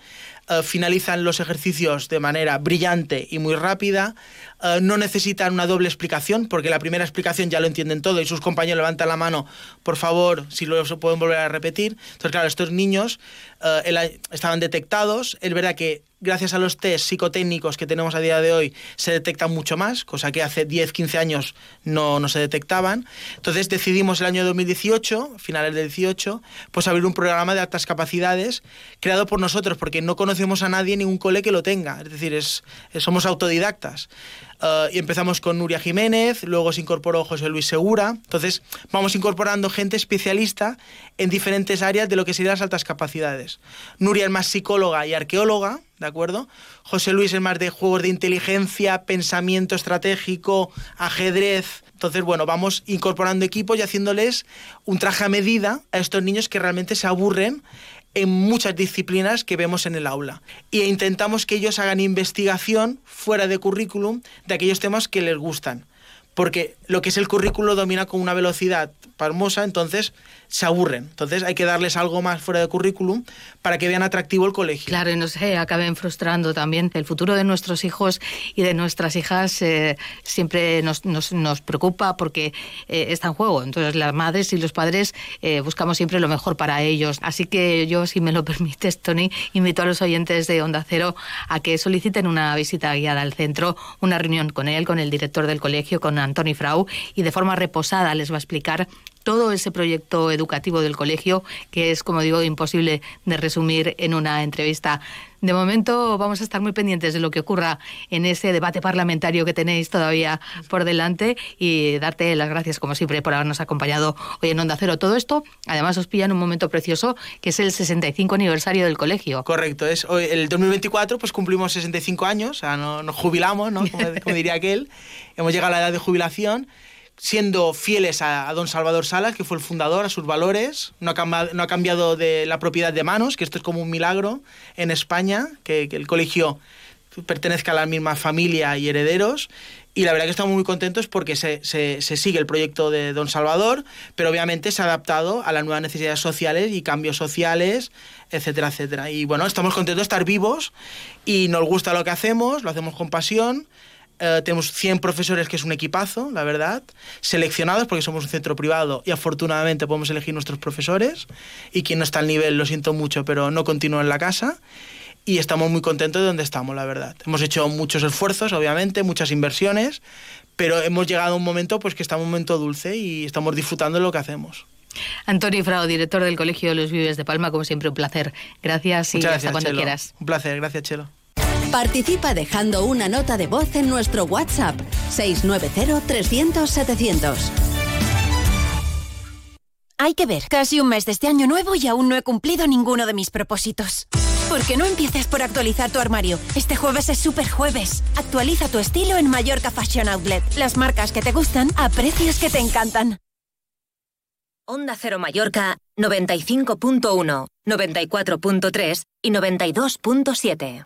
[SPEAKER 18] eh, finalizan los ejercicos de manera brillante y muy rápida, eh, no necesitan una doble explicación, porque la primera explicación ya lo entienden todo y sus compañeros levantan la mano, por favor, si lo pueden volver a repetir. Entonces, claro, estos niños eh, estaban detectados, es verdad que gracias a los test psicotécnicos que tenemos a día de hoy, se detectan mucho más, cosa que hace 10, 15 años no, no se detectaban. Entonces decidimos el año 2018, finales del 18, pues abrir un programa de altas capacidades creado por nosotros, porque no conocemos a nadie, ningún cole que lo tenga. Es decir, es, somos autodidactas. Eh, y empezamos con Nuria Jiménez, luego se incorporó José Luis Segura. Entonces, vamos incorporando gente especialista en diferentes áreas de lo que serían las altas capacidades. Nuria es más psicóloga y arqueóloga, ¿de acuerdo? José Luis es más de juegos de inteligencia, pensamiento estratégico, ajedrez. Entonces, bueno, vamos incorporando equipos y haciéndoles un traje a medida a estos niños que realmente se aburren en muchas disciplinas que vemos en el aula. Y intentamos que ellos hagan investigación fuera de currículum de aquellos temas que les gustan. Porque lo que es el currículo domina con una velocidad palmosa, entonces se aburren. Entonces hay que darles algo más fuera de currículum para que vean atractivo el colegio.
[SPEAKER 4] Claro, y no sé, acaben frustrando también. El futuro de nuestros hijos y de nuestras hijas eh, siempre nos, nos, preocupa porque eh, está en juego. Entonces las madres y los padres eh, buscamos siempre lo mejor para ellos. Así que yo, si me lo permites, Tony, invito a los oyentes de Onda Cero a que soliciten una visita guiada al centro, una reunión con él, con el director del colegio, con Antoni Frau, y de forma reposada les va a explicar todo ese proyecto educativo del colegio, que es, como digo, imposible de resumir en una entrevista. De momento vamos a estar muy pendientes de lo que ocurra en ese debate parlamentario que tenéis todavía por delante y darte las gracias, como siempre, por habernos acompañado hoy en Onda Cero. Todo esto, además, os pilla en un momento precioso, que es el 65 aniversario del colegio.
[SPEAKER 18] Correcto, es hoy, el 2024 pues cumplimos 65 años, o sea, nos jubilamos, ¿no? como diría aquel. Hemos llegado a la edad de jubilación siendo fieles a, don Salvador Salas, que fue el fundador, a sus valores, no ha, cambiado, no ha cambiado de la propiedad de manos, que esto es como un milagro en España, que, el colegio pertenezca a la misma familia y herederos. Y la verdad que estamos muy contentos porque se, se, sigue el proyecto de Don Salvador, pero obviamente se ha adaptado a las nuevas necesidades sociales y cambios sociales, etcétera, etcétera. Y bueno, estamos contentos de estar vivos y nos gusta lo que hacemos, lo hacemos con pasión eh, tenemos 100 profesores, que es un equipazo, la verdad, seleccionados porque somos un centro privado y afortunadamente podemos elegir nuestros profesores. Y quien no está al nivel, lo siento mucho, pero no continúa en la casa. Y estamos muy contentos de donde estamos, la verdad. Hemos hecho muchos esfuerzos, obviamente, muchas inversiones, pero hemos llegado a un momento pues que está un momento dulce y estamos disfrutando de lo que hacemos.
[SPEAKER 4] Antonio Frao, director del Colegio de los Vives de Palma, como siempre, un placer. Gracias y hasta cuando quieras.
[SPEAKER 18] Un placer, gracias, Chelo.
[SPEAKER 14] Participa dejando una nota de voz en nuestro WhatsApp 690-300-700.
[SPEAKER 8] Hay que ver, casi un mes de este año nuevo y aún no he cumplido ninguno de mis propósitos. ¿Por qué no empieces por actualizar tu armario? Este jueves es super jueves. Actualiza tu estilo en Mallorca Fashion Outlet. Las marcas que te gustan a precios que te encantan.
[SPEAKER 16] Onda Cero Mallorca 95.1, 94.3 y 92.7.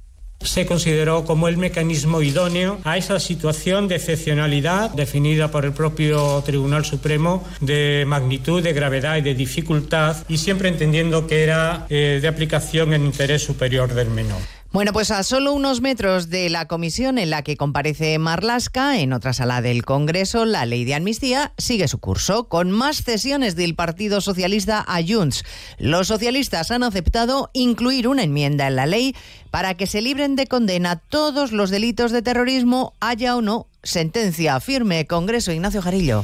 [SPEAKER 19] se consideró como el mecanismo idóneo a esa situación de excepcionalidad definida por el propio Tribunal Supremo de magnitud, de gravedad y de dificultad y siempre entendiendo que era eh, de aplicación en interés superior del menor.
[SPEAKER 20] Bueno, pues a solo unos metros de la comisión en la que comparece Marlasca, en otra sala del Congreso, la ley de amnistía sigue su curso, con más cesiones del Partido Socialista a. Los socialistas han aceptado incluir una enmienda en la ley para que se libren de condena todos los delitos de terrorismo, haya o no sentencia firme. Congreso Ignacio Jarillo.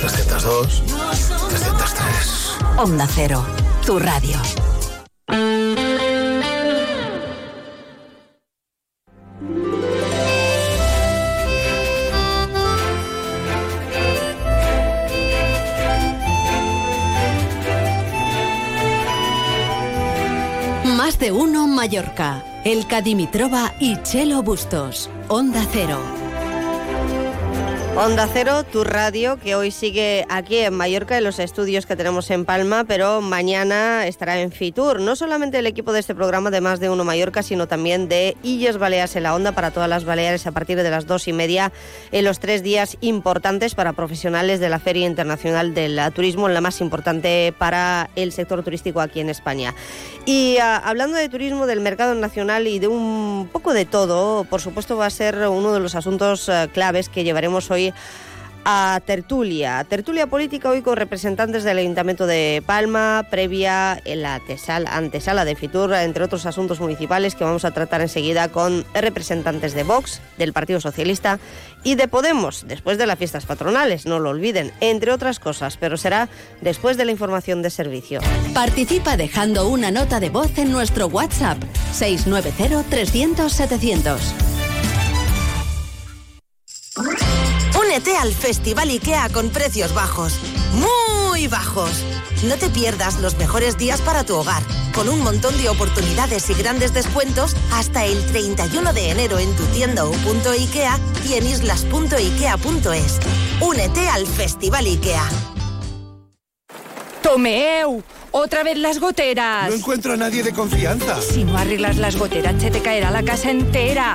[SPEAKER 21] 302, 303.
[SPEAKER 14] Onda Cero, tu radio.
[SPEAKER 22] Más de uno Mallorca. El Cadimitrova y Chelo Bustos. Onda Cero.
[SPEAKER 2] Onda Cero, tu radio, que hoy sigue aquí en Mallorca, en los estudios que tenemos en Palma, pero mañana estará en Fitur. No solamente el equipo de este programa de Más de Uno Mallorca, sino también de Illes Baleares en la Onda para todas las Baleares a partir de las dos y media en los tres días importantes para profesionales de la Feria Internacional del Turismo, la más importante para el sector turístico aquí en España. Y ah, hablando de turismo, del mercado nacional y de un poco de todo, por supuesto va a ser uno de los asuntos ah, claves que llevaremos hoy a tertulia, tertulia política hoy con representantes del Ayuntamiento de Palma, previa en la antesala de Fitur, entre otros asuntos municipales que vamos a tratar enseguida con representantes de Vox, del Partido Socialista y de Podemos, después de las fiestas patronales, no lo olviden, entre otras cosas, pero será después de la información de servicio.
[SPEAKER 22] Participa dejando una nota de voz en nuestro WhatsApp 690 300 700.
[SPEAKER 23] Únete al Festival IKEA con precios bajos, muy bajos. No te pierdas los mejores días para tu hogar, con un montón de oportunidades y grandes descuentos hasta el 31 de enero en tu tienda o punto IKEA y en islas.ikea.es. Únete al Festival IKEA.
[SPEAKER 8] ¡Tomeu! ¡Otra vez las goteras!
[SPEAKER 21] No encuentro a nadie de confianza.
[SPEAKER 8] Si no arreglas las goteras, se te caerá la casa entera.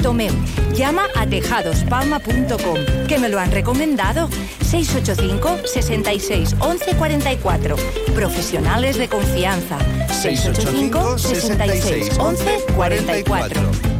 [SPEAKER 8] Tomeu, llama a tejadospalma.com, que me lo han recomendado. 685 66 11 44. Profesionales de confianza. 685 66 11 44.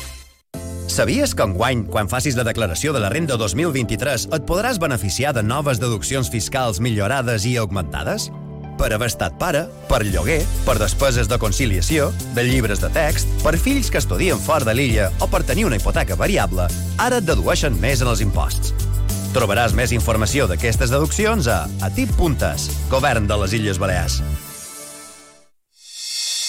[SPEAKER 24] Sabies que enguany, quan facis la declaració de la renda 2023, et podràs beneficiar de noves deduccions fiscals millorades i augmentades? Per haver estat pare, per lloguer, per despeses de conciliació, de llibres de text, per fills que estudien fora de l'illa o per tenir una hipoteca variable, ara et dedueixen més en els imposts. Trobaràs més informació d'aquestes deduccions a atip.es, Govern de les Illes Balears.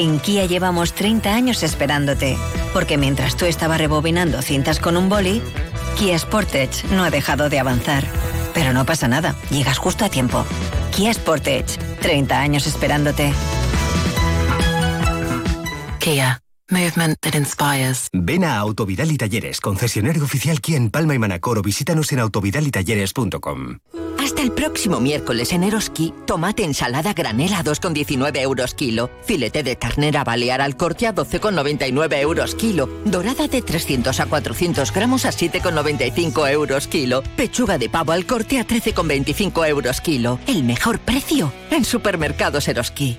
[SPEAKER 25] En Kia llevamos 30 años esperándote, porque mientras tú estabas rebobinando cintas con un boli, Kia Sportage no ha dejado de avanzar. Pero no pasa nada, llegas justo a tiempo. Kia Sportage, 30 años esperándote.
[SPEAKER 26] Kia. Movement that inspires.
[SPEAKER 27] Ven a Autovidal y Talleres, concesionario oficial Kia en Palma y Manacor o visítanos en autovidalitalleres.com.
[SPEAKER 23] Hasta el próximo miércoles en Eroski, tomate ensalada granela a 2,19 euros kilo, filete de ternera balear al corte a 12,99 euros kilo, dorada de 300 a 400 gramos a 7,95 euros kilo, pechuga de pavo al corte a 13,25 euros kilo. El mejor precio en supermercados Eroski.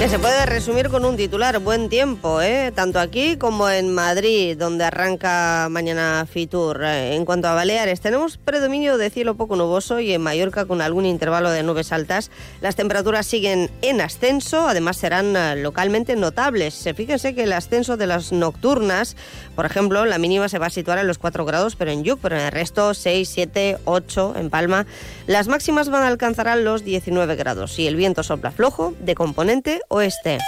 [SPEAKER 2] Que se puede resumir con un titular, buen tiempo, ¿eh? tanto aquí como en Madrid, donde arranca mañana Fitur. Eh, en cuanto a Baleares, tenemos predominio de cielo poco nuboso y en Mallorca con algún intervalo de nubes altas. Las temperaturas siguen en ascenso, además serán eh, localmente notables. Fíjense que el ascenso de las nocturnas, por ejemplo, la mínima se va a situar en los 4 grados, pero en Yuc, pero en el resto 6, 7, 8 en Palma. Las máximas van a alcanzar los 19 grados y el viento sopla flojo de componente oeste.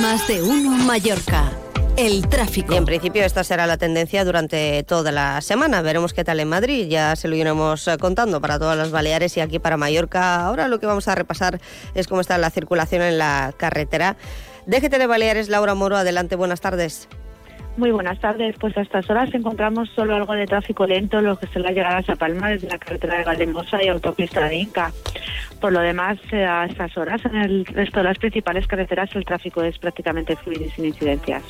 [SPEAKER 14] Más de uno Mallorca. El tráfico.
[SPEAKER 2] Y en principio esta será la tendencia durante toda la semana. Veremos qué tal en Madrid. Ya se lo iremos eh, contando para todas las Baleares y aquí para Mallorca. Ahora lo que vamos a repasar es cómo está la circulación en la carretera. Déjete de Baleares, Laura Moro. Adelante, buenas tardes.
[SPEAKER 28] Muy buenas tardes. Pues a estas horas encontramos solo algo de tráfico lento, lo que son las llegadas a Palma desde la carretera de Valdemosa y autopista de Inca. Por lo demás, eh, a estas horas en el resto de las principales carreteras el tráfico es prácticamente fluido y sin incidencias.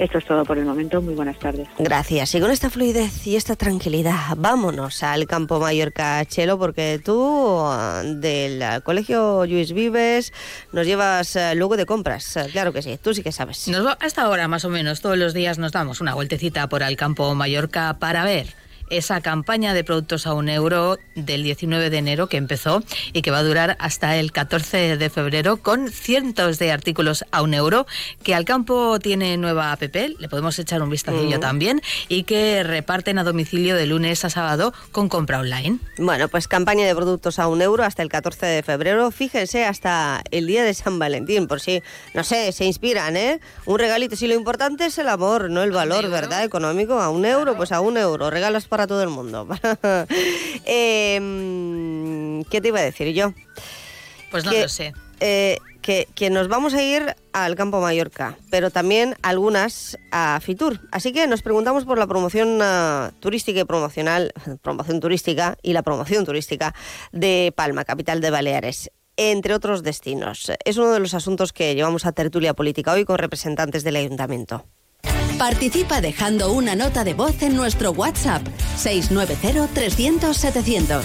[SPEAKER 28] Esto es todo por el momento. Muy buenas tardes.
[SPEAKER 2] Gracias. Y con esta fluidez y esta tranquilidad, vámonos al campo Mallorca Chelo, porque tú del colegio Luis Vives nos llevas eh, luego de compras. Claro que sí, tú sí que sabes.
[SPEAKER 4] Nos va hasta ahora, más o menos, todos los días nos damos una vueltecita por el campo Mallorca para ver esa campaña de productos a un euro del 19 de enero que empezó y que va a durar hasta el 14 de febrero con cientos de artículos a un euro que al campo tiene nueva app, le podemos echar un vistacillo también y que reparten a domicilio de lunes a sábado con compra online.
[SPEAKER 2] Bueno, pues campaña de productos a un euro hasta el 14 de febrero, fíjense hasta el día de San Valentín, por si, no sé, se inspiran, ¿eh? Un regalito, si lo importante es el amor, no el valor, ¿verdad? Económico, a un euro, pues a un euro, regalas para todo el mundo. Em, ¿Qué te iba a decir yo?
[SPEAKER 4] Pues no lo sé.
[SPEAKER 2] Eh, que, que, nos vamos a ir al campo Mallorca, pero también algunas a Fitur. Así que nos preguntamos por la promoción uh, turística y promocional, promoción turística y la promoción turística de Palma, capital de Baleares entre otros destinos. Es uno de los asuntos que llevamos a tertulia política hoy con representantes del ayuntamiento.
[SPEAKER 14] Participa dejando una nota de voz en nuestro WhatsApp 690-300-700.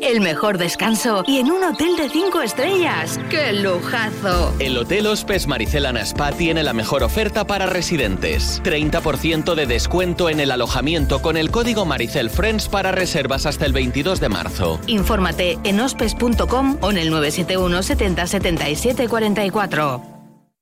[SPEAKER 3] El mejor descanso y en un hotel de 5 estrellas. ¡Qué lujazo!
[SPEAKER 29] El Hotel Hospes Maricelana Spa tiene la mejor oferta para residentes. 30% de descuento en el alojamiento con el código Maricel Friends para reservas hasta el 22 de marzo.
[SPEAKER 3] Infórmate en hospes.com o en el 971 70 77 44.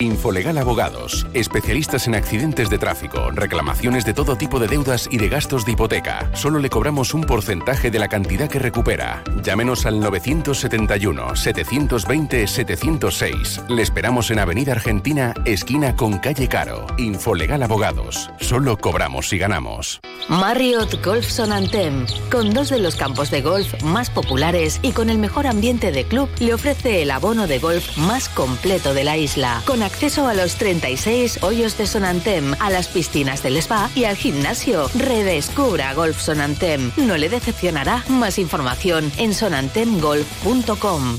[SPEAKER 29] Infolegal Abogados, especialistas en accidentes de tráfico, reclamaciones de todo tipo de deudas y de gastos de hipoteca. Solo le cobramos un porcentaje de la cantidad que recupera. Llámenos al 971-720-706. Le esperamos en Avenida Argentina, esquina con calle Caro. Infolegal Abogados. Solo cobramos si ganamos.
[SPEAKER 3] Marriott Golf Sonantem, con dos de los campos de golf más populares y con el mejor ambiente de club, le ofrece el abono de golf más completo de la isla, con acceso a los 36 hoyos de Sonantem, a las piscinas del spa y al gimnasio. Redescubra Golf Sonantem. No le decepcionará. Más información en sonantemgolf.com.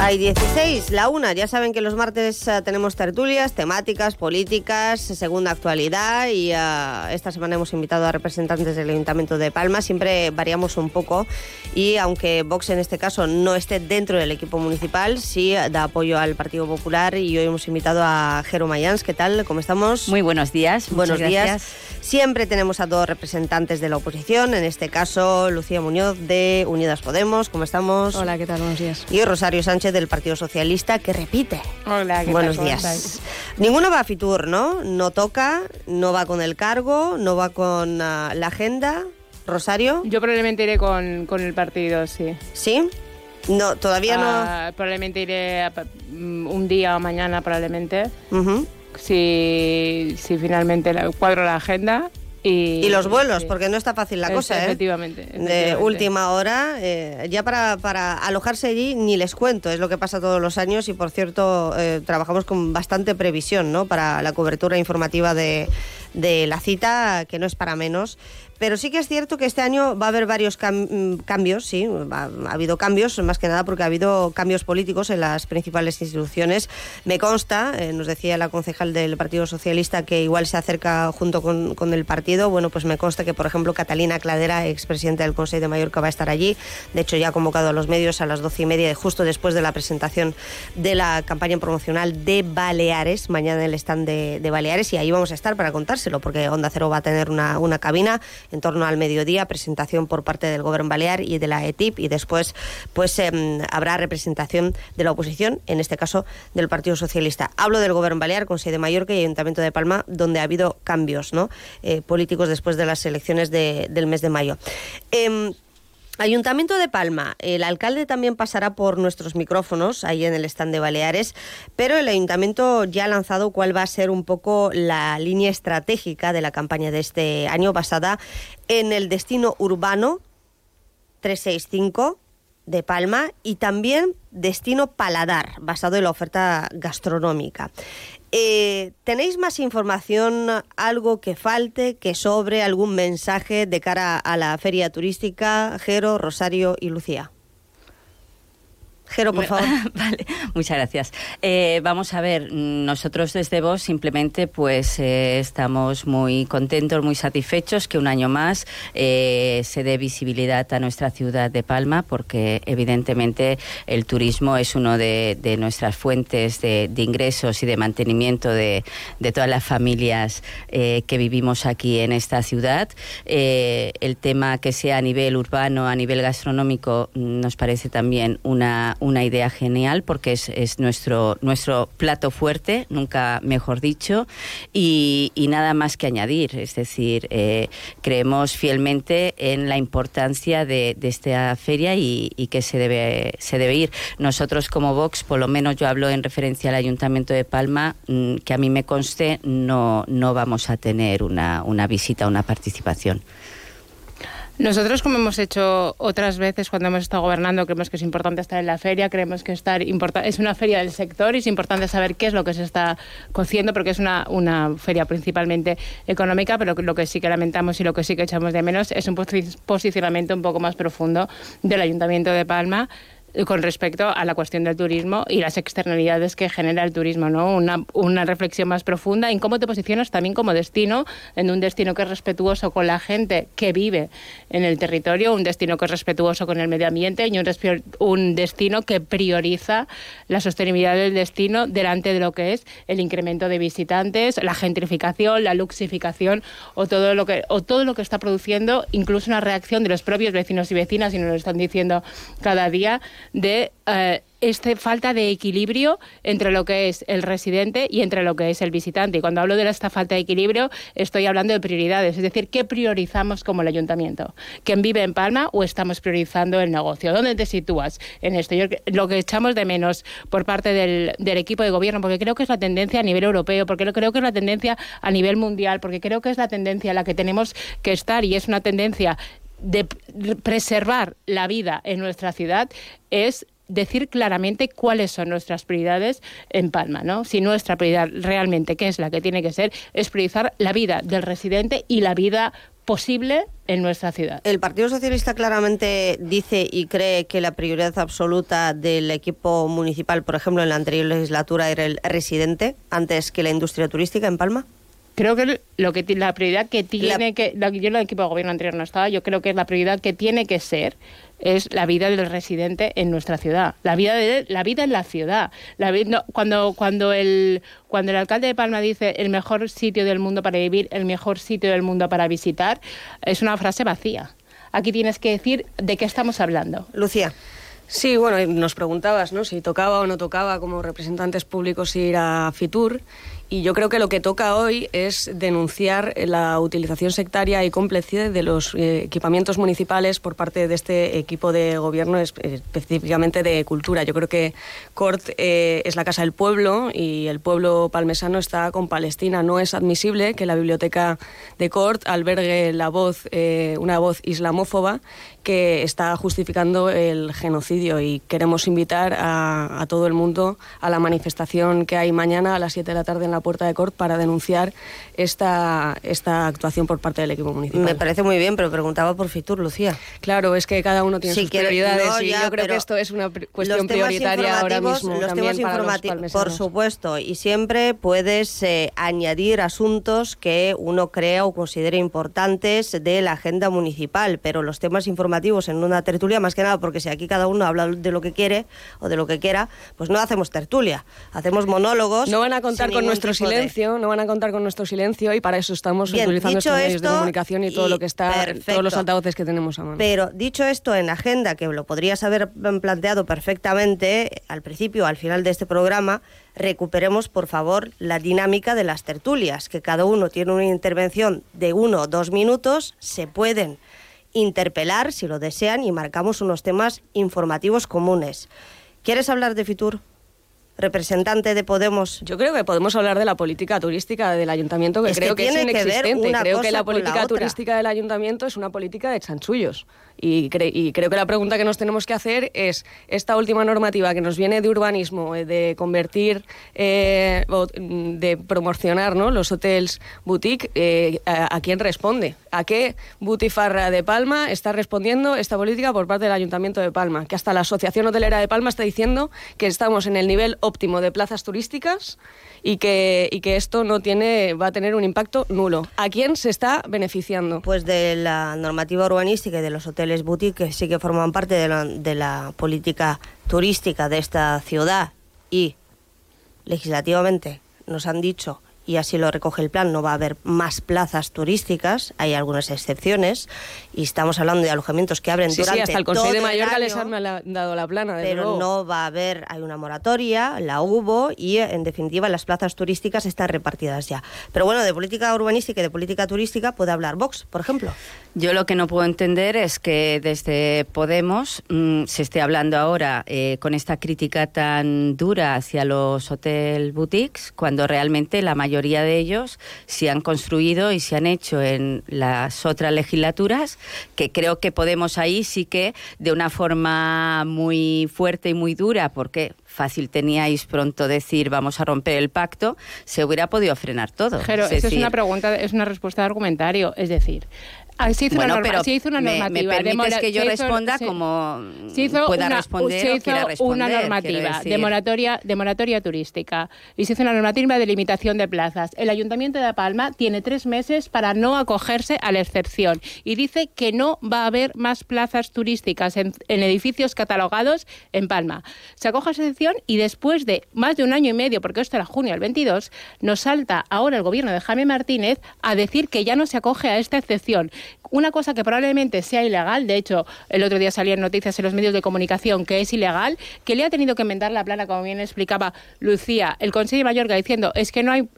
[SPEAKER 2] Hay 16, la una. Ya saben que los martes eh, tenemos tertulias, temáticas, políticas, segunda actualidad y eh, esta semana hemos invitado a representantes del Ayuntamiento de Palma. Siempre variamos un poco y aunque Vox en este caso no esté dentro del equipo municipal, sí da apoyo al Partido Popular y hoy hemos invitado a Jero Mayans. ¿Qué tal? ¿Cómo estamos?
[SPEAKER 30] Muy buenos días.
[SPEAKER 2] Buenos días.
[SPEAKER 30] gracias.
[SPEAKER 2] Siempre tenemos a dos representantes de la oposición, en este caso Lucía Muñoz de Unidas Podemos. ¿Cómo estamos?
[SPEAKER 30] Hola, ¿qué tal? Buenos días.
[SPEAKER 2] Y Rosario Sánchez del Partido Socialista, que repite.
[SPEAKER 30] Hola, ¿qué
[SPEAKER 2] Buenos días.
[SPEAKER 30] estáis?
[SPEAKER 2] Ninguno va a Fitur, ¿no? No toca, no va con el cargo, no va con ah, la agenda. Rosario.
[SPEAKER 30] Yo probablemente iré con, con el partido, sí.
[SPEAKER 2] ¿Sí? No, todavía
[SPEAKER 30] Ah, Probablemente iré mm, un día o mañana, probablemente.
[SPEAKER 2] no.
[SPEAKER 30] Si, si finalmente cuadro la agenda. Y,
[SPEAKER 2] Y los vuelos,
[SPEAKER 30] sí.
[SPEAKER 2] porque no está fácil la
[SPEAKER 30] Es-
[SPEAKER 2] cosa, ¿eh?
[SPEAKER 30] efectivamente,
[SPEAKER 2] De
[SPEAKER 30] efectivamente.
[SPEAKER 2] última hora, eh, ya para, para alojarse allí ni les cuento, es lo que pasa todos los años y por cierto eh, trabajamos con bastante previsión ¿no? para la cobertura informativa de, de la cita, que no es para menos. Pero sí que es cierto que este año va a haber varios mm, cambios, sí, ha habido cambios, más que nada porque ha habido cambios políticos en las principales instituciones. Me consta, eh, nos decía la concejal del Partido Socialista que igual se acerca junto con, con el partido, bueno, pues me consta que, por ejemplo, Catalina Cladera, expresidenta del Consejo de Mallorca, va a estar allí. De hecho, ya ha convocado a los medios a las doce y media, justo después de la presentación de la campaña promocional de Baleares, mañana el stand de, de Baleares, y ahí vamos a estar para contárselo, porque Onda Cero va a tener una, una cabina en torno al mediodía, presentación por parte del Gobierno Balear y de la ETIP, y después pues em, habrá representación de la oposición, en este caso del Partido Socialista. Hablo del Gobierno Balear, con sede de Mallorca y Ayuntamiento de Palma, donde ha habido cambios ¿no? Eh, políticos después de las elecciones de- del mes de mayo. Em, Ayuntamiento de Palma, el alcalde también pasará por nuestros micrófonos ahí en el stand de Baleares, pero el ayuntamiento ya ha lanzado cuál va a ser un poco la línea estratégica de la campaña de este año basada en el destino urbano 365 de Palma y también destino paladar, basado en la oferta gastronómica. Eh, ¿Tenéis más información, algo que falte, que sobre, algún mensaje de cara a la feria turística? Jero, Rosario y Lucía. Jero, por favor.
[SPEAKER 31] vale, muchas gracias. Eh, vamos a ver, nosotros desde vos simplemente pues eh, estamos muy contentos, muy satisfechos que un año más eh, se dé visibilidad a nuestra ciudad de Palma porque evidentemente el turismo es uno de, nuestras fuentes de, ingresos y de mantenimiento de, todas las familias que vivimos aquí en esta ciudad. el tema que sea a nivel urbano, a nivel gastronómico, nos parece también una una, idea genial porque es, es, nuestro, nuestro plato fuerte, nunca mejor dicho, y, nada más que añadir. Es decir, eh, creemos fielmente en la importancia de, esta feria y, que se debe, se debe ir. Nosotros como Vox, por lo menos yo hablo en referencia al Ayuntamiento de Palma, mm, que a mí me conste, no, no vamos a tener una, una visita, una participación.
[SPEAKER 30] Nosotros, como hemos hecho otras veces cuando hemos estado gobernando, creemos que es importante estar en la feria, creemos que estar es una feria del sector y es importante saber qué es lo que se está cociendo, porque es una, una feria principalmente económica, pero lo que sí que lamentamos y lo que sí que echamos de menos es un posicionamiento un poco más profundo del Ayuntamiento de Palma con respecto a la cuestión del turismo y las externalidades que genera el turismo, ¿no? Una, reflexión más profunda en cómo te posicionas también como destino, en un destino que es respetuoso con la gente que vive en el territorio, un destino que es respetuoso con el medio ambiente y un, un destino que prioriza la sostenibilidad del destino delante de lo que es el incremento de visitantes, la gentrificación, la luxificación o todo lo que o todo lo que está produciendo incluso una reacción de los propios vecinos y vecinas y nos lo están diciendo cada día de eh, esta falta de equilibrio entre lo que es el residente y entre lo que es el visitante. Y cuando hablo de esta falta de equilibrio, estoy hablando de prioridades, es decir, ¿qué priorizamos como el ayuntamiento? ¿Quién vive en Palma o estamos priorizando el negocio? ¿Dónde te sitúas en esto? lo que echamos de menos por parte del, del equipo de gobierno, porque creo que es la tendencia a nivel europeo, porque creo que es la tendencia a nivel mundial, porque creo que es la tendencia a la que tenemos que estar y es una tendencia de preservar la vida en nuestra ciudad es decir claramente cuáles son nuestras prioridades en Palma, ¿no? Si nuestra prioridad realmente, que es la que tiene que ser, es priorizar la vida del residente y la vida posible en nuestra ciudad.
[SPEAKER 2] El Partido Socialista claramente dice y cree que la prioridad absoluta del equipo municipal, por ejemplo, en la anterior legislatura era el residente antes que la industria turística en Palma.
[SPEAKER 30] Creo que lo que la prioridad que tiene que yo en el equipo de gobierno anterior no estaba, yo creo que es la prioridad que tiene que ser es la vida del residente en nuestra ciudad, la vida de la vida en la ciudad. La, cuando cuando el cuando el alcalde de Palma dice el mejor sitio del mundo para vivir, el mejor sitio del mundo para visitar, es una frase vacía. Aquí tienes que decir de qué estamos hablando.
[SPEAKER 2] Lucía.
[SPEAKER 32] Sí, bueno, nos preguntabas, ¿no? Si tocaba o no tocaba como representantes públicos ir a Fitur. Y yo creo que lo que toca hoy es denunciar la utilización sectaria y cómplice de los eh, equipamientos municipales por parte de este equipo de gobierno, específicamente de cultura. Yo creo que CORT eh, es la casa del pueblo y el pueblo palmesano está con Palestina. No es admisible que la biblioteca de CORT albergue la voz, eh, una voz islamófoba que está justificando el genocidio y queremos invitar a, a, todo el mundo a la manifestación que hay mañana a las 7 de la tarde en la Puerta de Cort para denunciar esta, esta actuación por parte del equipo municipal.
[SPEAKER 2] Me parece muy bien, pero preguntaba por Fitur, Lucía.
[SPEAKER 32] Claro, es que cada uno tiene sus prioridades y yo creo que esto es una cuestión prioritaria ahora mismo
[SPEAKER 2] los temas informativos, Por supuesto, y siempre puedes eh, añadir asuntos que uno crea o considere importantes de la agenda municipal, pero los temas informativos en una tertulia, más que nada porque si aquí cada uno habla de lo que quiere o de lo que quiera, pues no hacemos tertulia, hacemos monólogos.
[SPEAKER 32] No van a contar con nuestro silencio, no van a contar con nuestro silencio y para eso estamos utilizando estos medios de comunicación y todo lo que está, todos los altavoces que tenemos a mano.
[SPEAKER 2] Pero dicho esto en agenda, que lo podrías haber planteado perfectamente al principio, al final de este programa, recuperemos, por favor, la dinámica de las tertulias, que cada uno tiene una intervención de uno o dos minutos, se pueden interpelar, si lo desean, y marcamos unos temas informativos comunes. ¿Quieres hablar de Fitur? representante de Podemos.
[SPEAKER 32] Yo creo que podemos hablar de la política turística del ayuntamiento, que
[SPEAKER 2] Es
[SPEAKER 32] creo que,
[SPEAKER 2] tiene
[SPEAKER 32] es
[SPEAKER 2] que ver
[SPEAKER 32] inexistente.
[SPEAKER 2] una
[SPEAKER 32] creo que
[SPEAKER 2] cosa
[SPEAKER 32] la política turística del ayuntamiento es una política de chanchullos. Y, cre- y creo que la pregunta que nos tenemos que hacer es, esta última normativa que nos viene de urbanismo, eh, de convertir, eh, mm, de promocionar ¿no? los hotels boutique, eh, a, a quién responde? ¿A qué butifarra de Palma está respondiendo esta política por parte del Ayuntamiento de Palma? Que hasta la Asociación Hotelera de Palma está diciendo que estamos en el nivel óptimo de plazas turísticas y que, y que esto no tiene, va a tener un impacto nulo. ¿A quién se está beneficiando?
[SPEAKER 2] Pues de la normativa urbanística y de los hoteles boutique que sí que forman parte de la, de la política turística de esta ciudad y legislativamente nos han dicho y así lo recoge el plan, no va a haber más plazas turísticas, hay algunas excepciones, y estamos hablando de alojamientos que abren
[SPEAKER 32] Sí,
[SPEAKER 2] durante
[SPEAKER 32] sí, hasta el Consejo de Mallorca les han dado la plana. desde
[SPEAKER 2] pero
[SPEAKER 32] luego.
[SPEAKER 2] no va a haber, hay una moratoria, la hubo y en definitiva las plazas turísticas están repartidas ya. Pero bueno, de política urbanística y de política turística puede hablar Vox, por ejemplo.
[SPEAKER 31] Yo lo que no puedo entender es que desde Podemos mm, se esté hablando ahora eh, con esta crítica tan dura hacia los hotel boutiques, cuando realmente la mayoría de ellos se han construido y se han hecho en las otras legislaturas, que creo que Podemos ahí sí que de una forma muy fuerte y muy dura, porque fácil teníais pronto decir vamos a romper el pacto, se hubiera podido frenar todo.
[SPEAKER 30] Pero
[SPEAKER 31] Es
[SPEAKER 30] eso es una pregunta, es una respuesta de argumentario. Es decir, ah, se hizo,
[SPEAKER 31] Bueno,
[SPEAKER 30] una, norma-
[SPEAKER 31] pero
[SPEAKER 30] se hizo una
[SPEAKER 31] me- me
[SPEAKER 30] normativa. de mora-
[SPEAKER 31] que yo
[SPEAKER 30] hizo-
[SPEAKER 31] responda como
[SPEAKER 30] se hizo
[SPEAKER 31] pueda
[SPEAKER 30] una,
[SPEAKER 31] responder
[SPEAKER 30] se hizo
[SPEAKER 31] responder.
[SPEAKER 30] una normativa de moratoria, de moratoria turística y se hizo una normativa de limitación de plazas. El Ayuntamiento de La Palma tiene tres meses para no acogerse a la excepción y dice que no va a haber más plazas turísticas en, en edificios catalogados en Palma. Se acoge a esa excepción y después de más de un año y medio, porque esto era junio del 22, nos salta ahora el gobierno de Jaime Martínez a decir que ya no se acoge a esta excepción. Una cosa que probablemente sea ilegal, de hecho, el otro día salían noticias en los medios de comunicación que es ilegal, que le ha tenido que inventar la plana, como bien explicaba Lucía, el Consejo de Mallorca diciendo es que no hay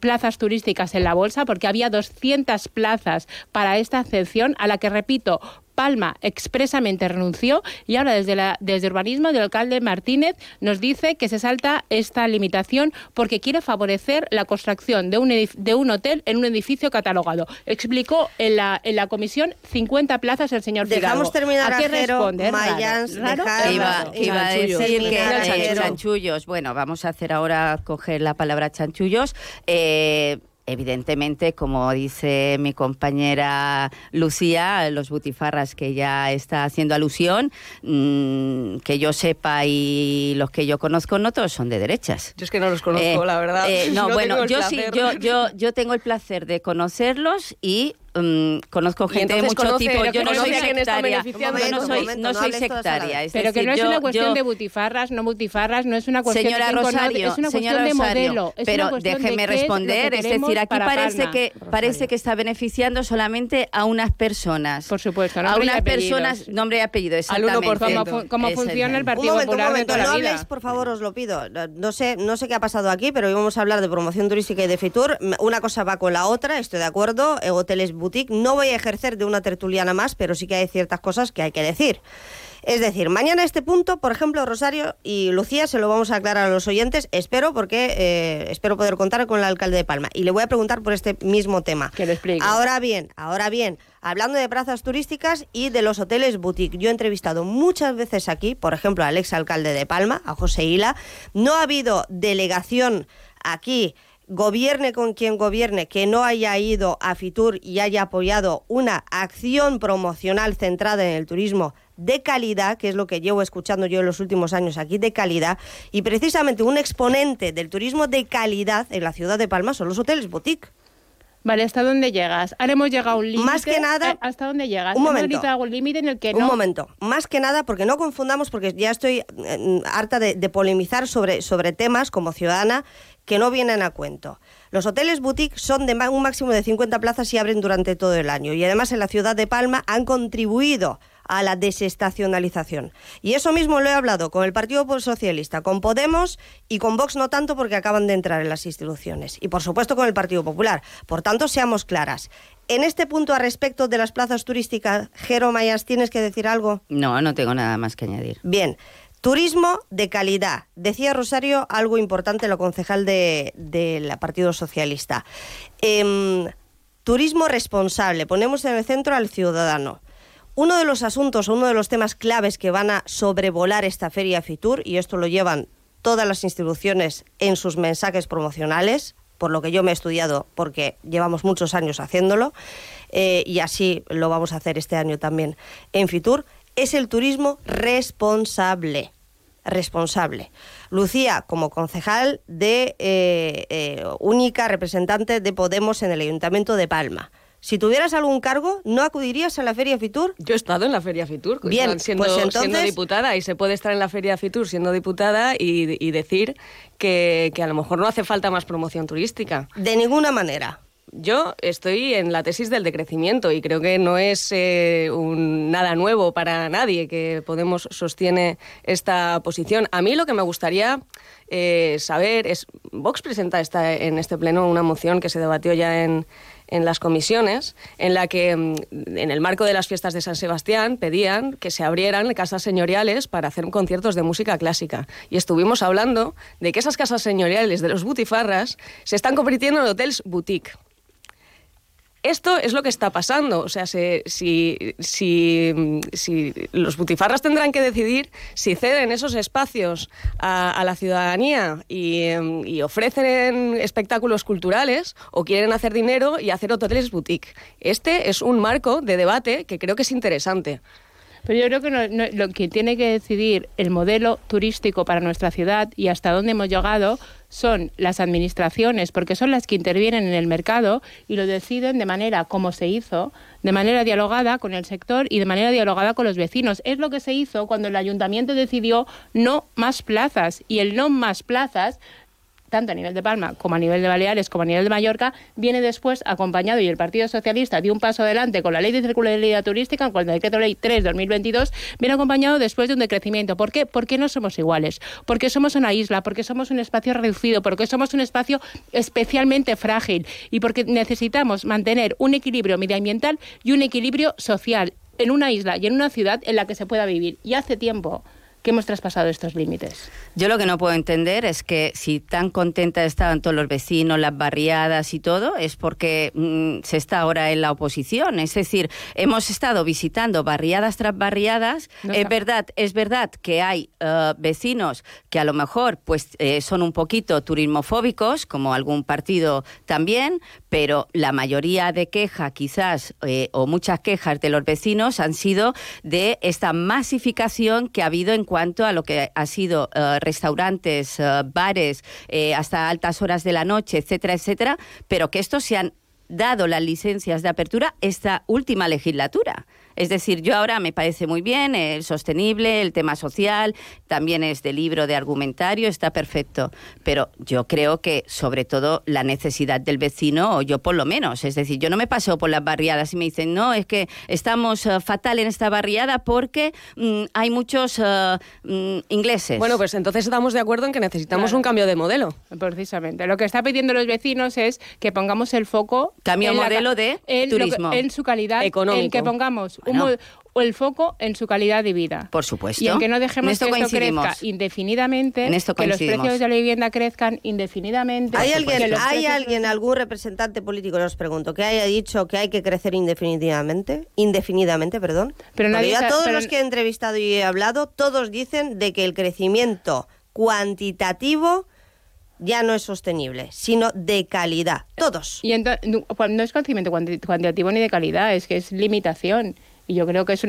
[SPEAKER 30] plazas turísticas en la bolsa porque había 200 plazas para esta excepción a la que, repito, Palma expresamente renunció y ahora desde, la, desde urbanismo del alcalde Martínez nos dice que se salta esta limitación porque quiere favorecer la construcción de un, edif- de un hotel en un edificio catalogado. Explicó en la, en la comisión 50 plazas el señor
[SPEAKER 2] Dejamos
[SPEAKER 30] Fidalgo.
[SPEAKER 2] terminar
[SPEAKER 30] ¿A qué responde? ¿Es raro?
[SPEAKER 2] Mayans,
[SPEAKER 30] ¿Raro?
[SPEAKER 2] dejar-
[SPEAKER 31] Iba, a
[SPEAKER 2] chanchullos.
[SPEAKER 31] decir que
[SPEAKER 2] Jero.
[SPEAKER 31] chanchullos, bueno, vamos a hacer ahora coger la palabra chanchullos. Eh, Evidentemente, como dice mi compañera Lucía, los butifarras que ya está haciendo alusión, mm, que yo sepa y los que yo conozco, no todos son de derechas.
[SPEAKER 32] Yo es que no los conozco, la verdad.
[SPEAKER 31] eh, no,
[SPEAKER 32] No
[SPEAKER 31] bueno, yo sí, yo, yo, yo tengo el placer de conocerlos y mm, conozco gente de mucho
[SPEAKER 32] conoce-
[SPEAKER 31] tipo. Yo no soy sectaria. no soy,
[SPEAKER 32] momento,
[SPEAKER 31] no sectaria. es
[SPEAKER 30] Pero que no es
[SPEAKER 31] yo-
[SPEAKER 30] una cuestión
[SPEAKER 31] yo-
[SPEAKER 30] de butifarras, no butifarras, no es una cuestión
[SPEAKER 31] Señora
[SPEAKER 30] de
[SPEAKER 31] Rosario,
[SPEAKER 30] es una
[SPEAKER 31] señora
[SPEAKER 30] cuestión de
[SPEAKER 31] Rosario,
[SPEAKER 30] modelo. es
[SPEAKER 31] pero
[SPEAKER 30] una de
[SPEAKER 31] déjeme
[SPEAKER 30] es
[SPEAKER 31] responder. Es, decir, aquí parece
[SPEAKER 30] Palma.
[SPEAKER 31] que parece que está beneficiando solamente a unas personas. Por
[SPEAKER 30] supuesto,
[SPEAKER 31] a unas personas, nombre y apellido,
[SPEAKER 30] Al
[SPEAKER 31] exactamente.
[SPEAKER 30] 1%. Como fu- como
[SPEAKER 31] Ese es
[SPEAKER 30] funciona el
[SPEAKER 2] Un
[SPEAKER 30] Partido
[SPEAKER 2] momento, un
[SPEAKER 30] Popular de
[SPEAKER 2] momento,
[SPEAKER 30] toda la
[SPEAKER 2] no
[SPEAKER 30] vida.
[SPEAKER 2] habléis, por favor, os lo pido. No sé, no sé qué ha pasado aquí, pero hoy vamos a hablar de promoción turística y de Fitur. Una cosa va con la otra, estoy de acuerdo. eh, Hoteles boutique. No voy a ejercer de una tertuliana más, pero sí que hay ciertas cosas que hay que decir. Es decir, mañana este punto, por ejemplo, Rosario y Lucía se lo vamos a aclarar a los oyentes, espero, porque eh, espero poder contar con el alcalde de Palma. Y le voy a preguntar por este mismo tema.
[SPEAKER 30] Que lo explique.
[SPEAKER 2] Ahora bien, ahora bien, hablando de plazas turísticas y de los hoteles boutique, yo he entrevistado muchas veces aquí, por ejemplo, al exalcalde de Palma, a José Hila. No ha habido delegación aquí gobierne con quien gobierne, que no haya ido a Fitur y haya apoyado una acción promocional centrada en el turismo de calidad, que es lo que llevo escuchando yo en los últimos años aquí, de calidad, y precisamente un exponente del turismo de calidad en la ciudad de Palma son los hoteles boutique.
[SPEAKER 30] Vale, ¿hasta dónde llegas? Ahora hemos llegado a un límite.
[SPEAKER 2] Más que nada-
[SPEAKER 30] eh, ¿Hasta dónde llegas?
[SPEAKER 2] Un momento.
[SPEAKER 30] un límite en el que
[SPEAKER 2] Un
[SPEAKER 30] no...
[SPEAKER 2] momento, más que nada, porque no confundamos, porque ya estoy eh, harta de, de polemizar sobre, sobre temas como ciudadana que no vienen a cuento. Los hoteles boutique son de un máximo de 50 plazas y abren durante todo el año. Y además en la ciudad de Palma han contribuido a la desestacionalización. Y eso mismo lo he hablado con el Partido Socialista, con Podemos y con Vox no tanto porque acaban de entrar en las instituciones. Y por supuesto con el Partido Popular. Por tanto, seamos claras. En este punto a respecto de las plazas turísticas, Jero Mayas, ¿tienes que decir algo?
[SPEAKER 31] No, no tengo nada más que añadir.
[SPEAKER 2] Bien, Turismo de calidad. Decía Rosario algo importante, lo concejal del de, Partido Socialista. Em, turismo responsable. Ponemos en el centro al ciudadano. Uno de los asuntos, uno de los temas claves que van a sobrevolar esta feria Fitur, y esto lo llevan todas las instituciones en sus mensajes promocionales, por lo que yo me he estudiado, porque llevamos muchos años haciéndolo, eh, y así lo vamos a hacer este año también en Fitur, es el turismo responsable. Responsable. Lucía, como concejal de eh, eh, única representante de Podemos en el Ayuntamiento de Palma. Si tuvieras algún cargo, ¿no acudirías a la Feria Fitur?
[SPEAKER 32] Yo he estado en la Feria Fitur,
[SPEAKER 2] Bien,
[SPEAKER 32] siendo,
[SPEAKER 2] pues entonces...
[SPEAKER 32] siendo diputada, y se puede estar en la Feria Fitur siendo diputada y, decir que, que a lo mejor no hace falta más promoción turística.
[SPEAKER 2] De ninguna manera.
[SPEAKER 32] Yo estoy en la tesis del decrecimiento y creo que no es eh, nada nuevo para nadie que Podemos sostiene esta posición. A mí lo que me gustaría eh, saber es, Vox presenta esta, en este pleno una moción que se debatió ya en, en las comisiones, en la que mm, en el marco de las fiestas de San Sebastián pedían que se abrieran casas señoriales para hacer conciertos de música clásica. Y estuvimos hablando de que esas casas señoriales de los butifarras se están convirtiendo en hoteles boutique. Esto es lo que está pasando. O sea, si, si, los butifarras tendrán que decidir si ceden esos espacios a, la ciudadanía y, ofrecen espectáculos culturales o quieren hacer dinero y hacer hoteles boutique. Este es un marco de debate que creo que es interesante.
[SPEAKER 30] Pero yo creo que lo que tiene que decidir el modelo turístico para nuestra ciudad y hasta dónde hemos llegado son las administraciones, porque son las que intervienen en el mercado y lo deciden de manera como se hizo, de manera dialogada con el sector y de manera dialogada con los vecinos. Es lo que se hizo cuando el ayuntamiento decidió no más plazas y el no más plazas tanto a nivel de Palma como a nivel de Baleares como a nivel de Mallorca, viene después acompañado y el Partido Socialista dio un paso adelante con la Ley de Circularidad Turística, con el Decreto Ley 3-2022, viene acompañado después de un decrecimiento. ¿Por qué? Porque no somos iguales, porque somos una isla, porque somos un espacio reducido, porque somos un espacio especialmente frágil y porque necesitamos mantener un equilibrio medioambiental y un equilibrio social en una isla y en una ciudad en la que se pueda vivir. Y hace tiempo que hemos traspasado estos límites.
[SPEAKER 31] Yo lo que no puedo entender es que si tan contenta estaban todos los vecinos, las barriadas y todo, es porque mm, se está ahora en la oposición. Es decir, hemos estado visitando barriadas tras barriadas. es verdad, es verdad que hay eh, vecinos que a lo mejor pues eh, son un poquito turismofóbicos, como algún partido también, pero la mayoría de quejas, quizás, eh, o muchas quejas de los vecinos han sido de esta masificación que ha habido en cuanto a lo que ha sido eh, restaurantes, eh, bares, hasta altas horas de la noche, etcétera, etcétera, pero que estos se han dado las licencias de apertura esta última legislatura. Es decir, yo ahora me parece muy bien el sostenible, el tema social, también es de libro de argumentario, está perfecto. Pero yo creo que sobre todo la necesidad del vecino, o yo por lo menos, es decir, yo no me paso por las barriadas y me dicen, no, es que estamos eh, fatal en esta barriada porque mm, hay muchos mm, ingleses.
[SPEAKER 32] Bueno, pues entonces estamos de acuerdo en que necesitamos un cambio de modelo.
[SPEAKER 30] Precisamente. Lo que está pidiendo los vecinos es que pongamos el foco.
[SPEAKER 31] Cambio modelo de turismo.
[SPEAKER 30] en su calidad.
[SPEAKER 32] Económico.
[SPEAKER 30] En que pongamos o el foco en su calidad de vida.
[SPEAKER 31] Por supuesto.
[SPEAKER 30] Y aunque no dejemos que esto crezca indefinidamente, que los precios de la vivienda crezcan indefinidamente.
[SPEAKER 2] ¿Hay alguien, ¿hay alguien, algún representante político, os pregunto, que haya dicho que hay que crecer indefinidamente? Indefinidamente, perdón. Pero nadie a todos los que he entrevistado y he hablado, todos dicen de que el crecimiento cuantitativo ya no es sostenible, sino de calidad. Todos.
[SPEAKER 30] Y no es crecimiento cuantitativo ni de calidad, es que es limitación. Y yo creo que es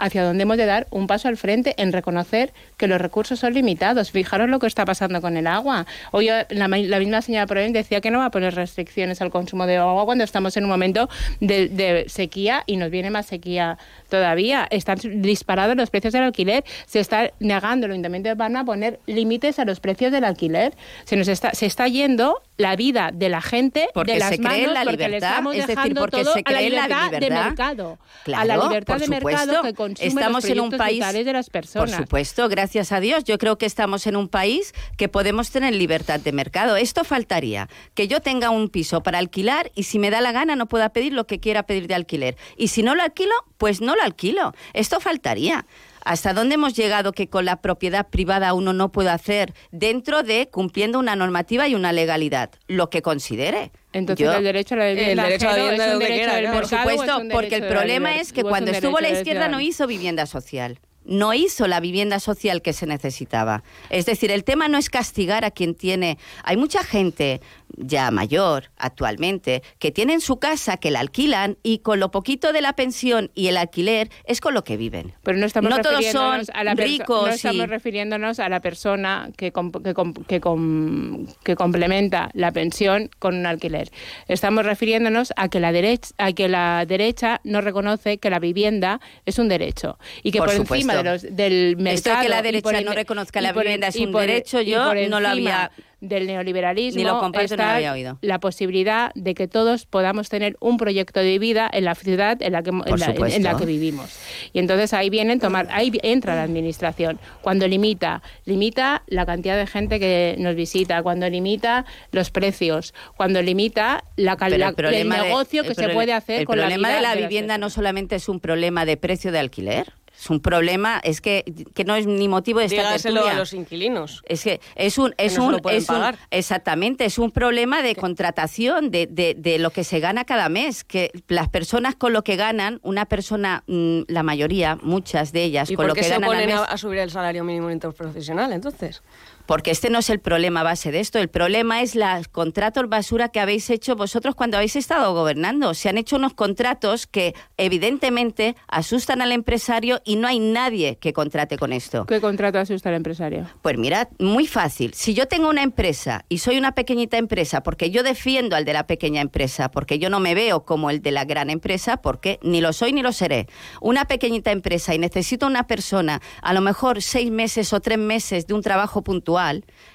[SPEAKER 30] hacia donde hemos de dar un paso al frente en reconocer que los recursos son limitados. Fijaros lo que está pasando con el agua. Hoy la, misma señora Proven decía que no va a poner restricciones al consumo de agua cuando estamos en un momento de, sequía y nos viene más sequía todavía. Están disparados los precios del alquiler. Se está negando el Ayuntamiento de Palma a poner límites a los precios del alquiler. Se nos está, se está yendo la vida de la gente
[SPEAKER 31] porque
[SPEAKER 30] de las
[SPEAKER 31] se cree
[SPEAKER 30] manos
[SPEAKER 31] la
[SPEAKER 30] porque
[SPEAKER 31] libertad,
[SPEAKER 30] le estamos
[SPEAKER 31] es decir, porque
[SPEAKER 30] todo
[SPEAKER 31] se cree
[SPEAKER 30] a la libertad,
[SPEAKER 31] la libertad
[SPEAKER 30] de mercado,
[SPEAKER 31] claro,
[SPEAKER 30] a la libertad
[SPEAKER 31] por
[SPEAKER 30] de
[SPEAKER 31] supuesto.
[SPEAKER 30] mercado que consume
[SPEAKER 31] estamos
[SPEAKER 30] los
[SPEAKER 31] en un país
[SPEAKER 30] de las personas.
[SPEAKER 31] Por supuesto, gracias a Dios, yo creo que estamos en un país que podemos tener libertad de mercado. Esto faltaría, que yo tenga un piso para alquilar y si me da la gana no pueda pedir lo que quiera pedir de alquiler. Y si no lo alquilo, pues no lo alquilo. Esto faltaría. ¿Hasta dónde hemos llegado que con la propiedad privada uno no puede hacer dentro de cumpliendo una normativa y una legalidad? Lo que considere.
[SPEAKER 30] Entonces
[SPEAKER 31] Yo-
[SPEAKER 30] el derecho a la vivienda,
[SPEAKER 32] derecho a la vivienda
[SPEAKER 30] es un derecho
[SPEAKER 32] quiera,
[SPEAKER 30] del
[SPEAKER 32] claro.
[SPEAKER 31] Por supuesto, porque el problema es que cuando estuvo la izquierda no hizo vivienda social. No hizo la vivienda social que se necesitaba. Es decir, el tema no es castigar a quien tiene. Hay mucha gente ya mayor actualmente que tiene en su casa que la alquilan y con lo poquito de la pensión y el alquiler es con lo que viven.
[SPEAKER 30] Pero no estamos
[SPEAKER 31] no todos son
[SPEAKER 30] refiriéndonos a la
[SPEAKER 31] ricos
[SPEAKER 30] no
[SPEAKER 31] y-
[SPEAKER 30] estamos refiriéndonos a la persona que, com- que, com- que, com- que complementa la pensión con un alquiler. Estamos refiriéndonos a que la derecha a que la derecha no reconoce que la vivienda es un derecho y que por,
[SPEAKER 31] Por
[SPEAKER 30] encima de
[SPEAKER 31] supuesto.
[SPEAKER 30] los, del mercado
[SPEAKER 31] Esto de que la derecha
[SPEAKER 30] el-
[SPEAKER 31] no reconozca la
[SPEAKER 30] el-
[SPEAKER 31] vivienda es un
[SPEAKER 30] por el-
[SPEAKER 31] derecho, yo no lo
[SPEAKER 30] encima
[SPEAKER 31] había-
[SPEAKER 30] del neoliberalismo
[SPEAKER 31] Ni lo comparto ni lo
[SPEAKER 30] está
[SPEAKER 31] había oído.
[SPEAKER 30] la posibilidad de que todos podamos tener un proyecto de vida en la ciudad en la que, en la, en- la que vivimos. Y entonces ahí vienen tomar, ahí entra la administración. Cuando limita, limita la cantidad de gente que nos visita, cuando limita los precios, cuando limita la calidad
[SPEAKER 31] el problema
[SPEAKER 30] el
[SPEAKER 31] de-
[SPEAKER 30] negocio
[SPEAKER 31] el
[SPEAKER 30] que se
[SPEAKER 31] problema-
[SPEAKER 30] puede hacer
[SPEAKER 31] el
[SPEAKER 30] con la
[SPEAKER 31] problema
[SPEAKER 30] vida
[SPEAKER 31] de la vivienda no solamente es un problema de precio de alquiler, es un problema, es que, que no es ni motivo de esta
[SPEAKER 32] Dígaselo
[SPEAKER 31] tertulia.
[SPEAKER 32] a los inquilinos.
[SPEAKER 31] Es que es un, es
[SPEAKER 32] no se
[SPEAKER 31] un,
[SPEAKER 32] lo
[SPEAKER 31] es un-
[SPEAKER 32] pagar.
[SPEAKER 31] exactamente, es un problema de contratación de, de, de lo que se gana cada mes, que las personas con lo que ganan, una persona, mm, la mayoría, muchas de ellas,
[SPEAKER 32] ¿Y
[SPEAKER 31] con
[SPEAKER 32] por
[SPEAKER 31] lo
[SPEAKER 32] qué
[SPEAKER 31] que
[SPEAKER 32] se
[SPEAKER 31] ganan al
[SPEAKER 32] oponen
[SPEAKER 31] mes,
[SPEAKER 32] a, a subir el salario mínimo interprofesional entonces?
[SPEAKER 31] Porque este no es el problema base de esto, el problema es los contratos basura que habéis hecho vosotros cuando habéis estado gobernando. Se han hecho unos contratos que evidentemente asustan al empresario y no hay nadie que contrate con esto.
[SPEAKER 30] ¿Qué contrato asusta al empresario?
[SPEAKER 31] Pues mirad, muy fácil. Si yo tengo una empresa y soy una pequeñita empresa, porque yo defiendo al de la pequeña empresa, porque yo no me veo como el de la gran empresa, porque ni lo soy ni lo seré. Una pequeñita empresa y necesito una persona, a lo mejor seis meses o tres meses de un trabajo puntual,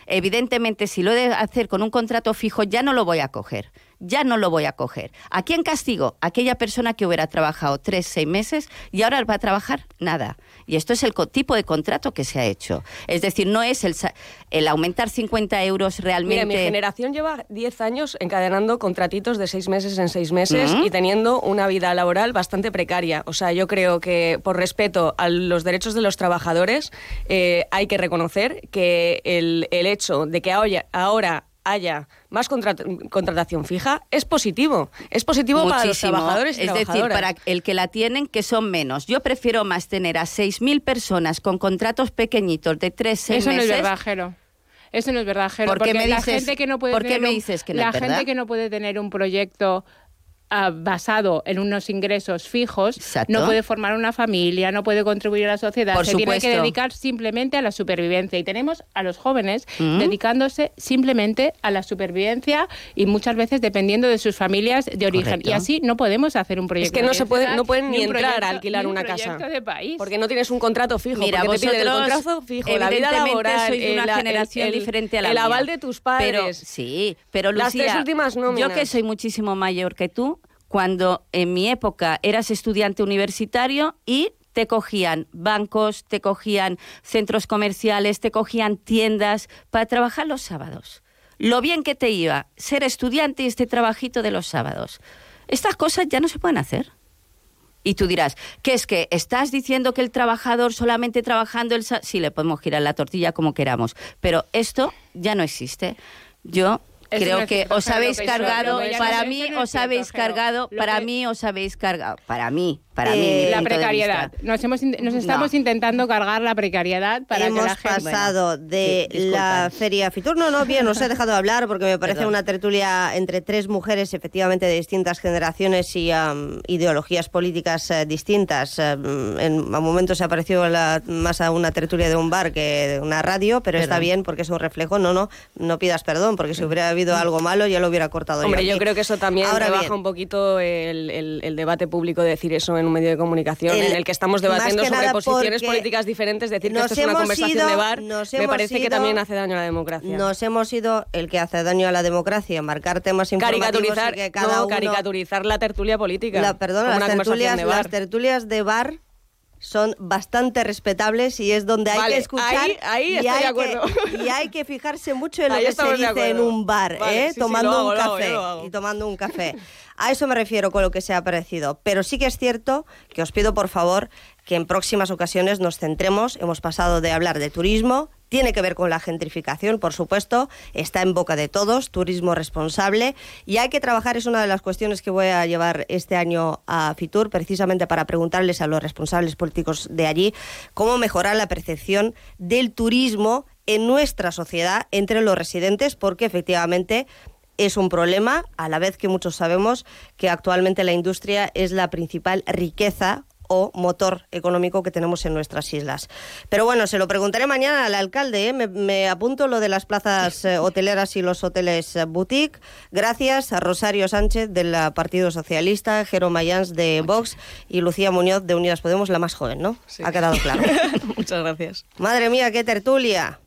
[SPEAKER 31] evidentemente si lo he de hacer con un contrato fijo ya no lo voy a coger. Ya no lo voy a coger. ¿A quién castigo? Aquella persona que hubiera trabajado tres, seis meses y ahora va a trabajar nada. Y esto es el tipo de contrato que se ha hecho. Es decir, no es el, el aumentar 50 euros realmente.
[SPEAKER 32] Mira, mi generación lleva 10 años encadenando contratitos de 6 meses en 6 meses y teniendo una vida laboral bastante precaria. O sea, yo creo que por respeto a los derechos de los trabajadores eh, hay que reconocer que el, el hecho de que ahora haya más contrat- contratación fija es positivo. Es positivo para los trabajadores y
[SPEAKER 31] Es decir, para el que la tienen, que son menos. Yo prefiero más tener a 6.000 personas con contratos pequeñitos de 3, 6
[SPEAKER 30] Eso no
[SPEAKER 31] meses.
[SPEAKER 30] es verdad, Jero. Eso no es verdad, Jero.
[SPEAKER 31] ¿Por qué
[SPEAKER 30] porque
[SPEAKER 31] me
[SPEAKER 30] la
[SPEAKER 31] dices-
[SPEAKER 30] gente que no puede
[SPEAKER 31] por qué
[SPEAKER 30] tener
[SPEAKER 31] me
[SPEAKER 30] un-
[SPEAKER 31] dices que no
[SPEAKER 30] la
[SPEAKER 31] es verdad?
[SPEAKER 30] gente que no puede tener un proyecto ah, basado en unos ingresos fijos
[SPEAKER 31] Exacto.
[SPEAKER 30] no puede formar una familia, no puede contribuir a la sociedad,
[SPEAKER 31] Por
[SPEAKER 30] se tiene que dedicar simplemente a la supervivencia y tenemos a los jóvenes
[SPEAKER 31] Mm.
[SPEAKER 30] dedicándose simplemente a la supervivencia y muchas veces dependiendo de sus familias de origen
[SPEAKER 32] Correcto.
[SPEAKER 30] y así no podemos hacer un
[SPEAKER 32] Es
[SPEAKER 30] proyecto
[SPEAKER 32] que no
[SPEAKER 30] de
[SPEAKER 32] se puede, no pueden ni, entrar
[SPEAKER 30] proyecto-
[SPEAKER 32] a alquilar
[SPEAKER 30] ni un
[SPEAKER 32] una casa.
[SPEAKER 30] de país.
[SPEAKER 32] Porque no tienes un contrato fijo.
[SPEAKER 31] Mira,
[SPEAKER 32] porque te piden el
[SPEAKER 31] vosotros,
[SPEAKER 32] contrato fijo, la vida
[SPEAKER 31] evidentemente,
[SPEAKER 32] laboral,
[SPEAKER 31] sois de una
[SPEAKER 32] el-
[SPEAKER 31] generación
[SPEAKER 32] el-
[SPEAKER 31] diferente a la
[SPEAKER 32] El
[SPEAKER 31] mía.
[SPEAKER 32] aval de tus padres.
[SPEAKER 31] Pero, sí, pero
[SPEAKER 32] Las
[SPEAKER 31] Lucía,
[SPEAKER 32] tres últimas nóminas.
[SPEAKER 31] yo que soy muchísimo mayor que tú, cuando en mi época eras estudiante universitario y te cogían bancos, te cogían centros comerciales, te cogían tiendas para trabajar los sábados. Lo bien que te iba ser estudiante y este trabajito de los sábados. Estas cosas ya no se pueden hacer. Y tú dirás, ¿qué es que estás diciendo que el trabajador solamente trabajando el sa-?" Sí, le podemos girar la tortilla como queramos, pero esto ya no existe. Yo creo que os habéis cargado, para mí os habéis cargado, para mí os habéis cargado, para mí, para mí.
[SPEAKER 2] Eh,
[SPEAKER 31] mi
[SPEAKER 30] la
[SPEAKER 31] de
[SPEAKER 30] precariedad. Nos, hemos, nos estamos intentando cargar la precariedad para
[SPEAKER 2] Hemos
[SPEAKER 30] que la gente...
[SPEAKER 2] pasado de
[SPEAKER 31] sí,
[SPEAKER 2] la feria Fitur. No, no, bien, os he dejado hablar porque me parece
[SPEAKER 31] Perdón.
[SPEAKER 2] una tertulia entre tres mujeres, efectivamente, de distintas generaciones y am, ideologías políticas eh, distintas. Am, en a momentos se ha parecido la- más a una tertulia de un bar que de una radio, pero está
[SPEAKER 32] Perdón.
[SPEAKER 2] bien porque es un reflejo. No, no, no pidas perdón, porque si hubiera habido algo malo ya lo hubiera cortado
[SPEAKER 32] Hombre,
[SPEAKER 2] yo.
[SPEAKER 32] yo creo que eso también
[SPEAKER 2] Ahora
[SPEAKER 32] rebaja
[SPEAKER 2] bien,
[SPEAKER 32] un poquito el, el- el debate público decir eso en un medio de comunicación
[SPEAKER 2] El-
[SPEAKER 32] en el que estamos debatiendo
[SPEAKER 2] que
[SPEAKER 32] sobre posiciones políticas diferentes, decir que esto es una conversación
[SPEAKER 2] ido-
[SPEAKER 32] de bar, me parece que también hace daño a la democracia.
[SPEAKER 2] Nos hemos ido el que hace daño a la democracia, marcar temas informativos
[SPEAKER 32] caricaturizar,
[SPEAKER 2] y que cada
[SPEAKER 32] no,
[SPEAKER 2] uno...
[SPEAKER 32] caricaturizar la tertulia política.
[SPEAKER 2] La,
[SPEAKER 32] como
[SPEAKER 2] las tertulias,
[SPEAKER 32] de bar.
[SPEAKER 2] las tertulias de bar son bastante respetables y es donde hay
[SPEAKER 32] Vale,
[SPEAKER 2] que escuchar
[SPEAKER 32] ahí- ahí
[SPEAKER 2] y,
[SPEAKER 32] estoy
[SPEAKER 2] hay
[SPEAKER 32] de acuerdo.
[SPEAKER 2] Que, y hay que fijarse mucho en lo
[SPEAKER 32] Ahí
[SPEAKER 2] que se dice en un bar,
[SPEAKER 32] Vale,
[SPEAKER 2] ¿eh?
[SPEAKER 32] sí,
[SPEAKER 2] tomando
[SPEAKER 32] hago,
[SPEAKER 2] un café
[SPEAKER 32] hago.
[SPEAKER 2] y tomando un café. A eso me refiero con lo que se ha parecido. Pero sí que es cierto que os pido, por favor, que en próximas ocasiones nos centremos. Hemos pasado de hablar de turismo, tiene que ver con la gentrificación, por supuesto, está en boca de todos, turismo responsable, y hay que trabajar, es una de las cuestiones que voy a llevar este año a Fitur, precisamente para preguntarles a los responsables políticos de allí cómo mejorar la percepción del turismo en nuestra sociedad entre los residentes, porque efectivamente es un problema, a la vez que muchos sabemos que actualmente la industria es la principal riqueza o motor económico que tenemos en nuestras islas. Pero bueno, se lo preguntaré mañana al alcalde. ¿eh? Me, apunto lo de las plazas eh, hoteleras y los hoteles eh, boutique. Gracias a Rosario Sánchez del Partido Socialista, Jero Mayans de Vox y Lucía Muñoz de Unidas Podemos, la más joven, ¿no? Ha quedado claro.
[SPEAKER 32] Muchas gracias.
[SPEAKER 2] Madre mía, qué tertulia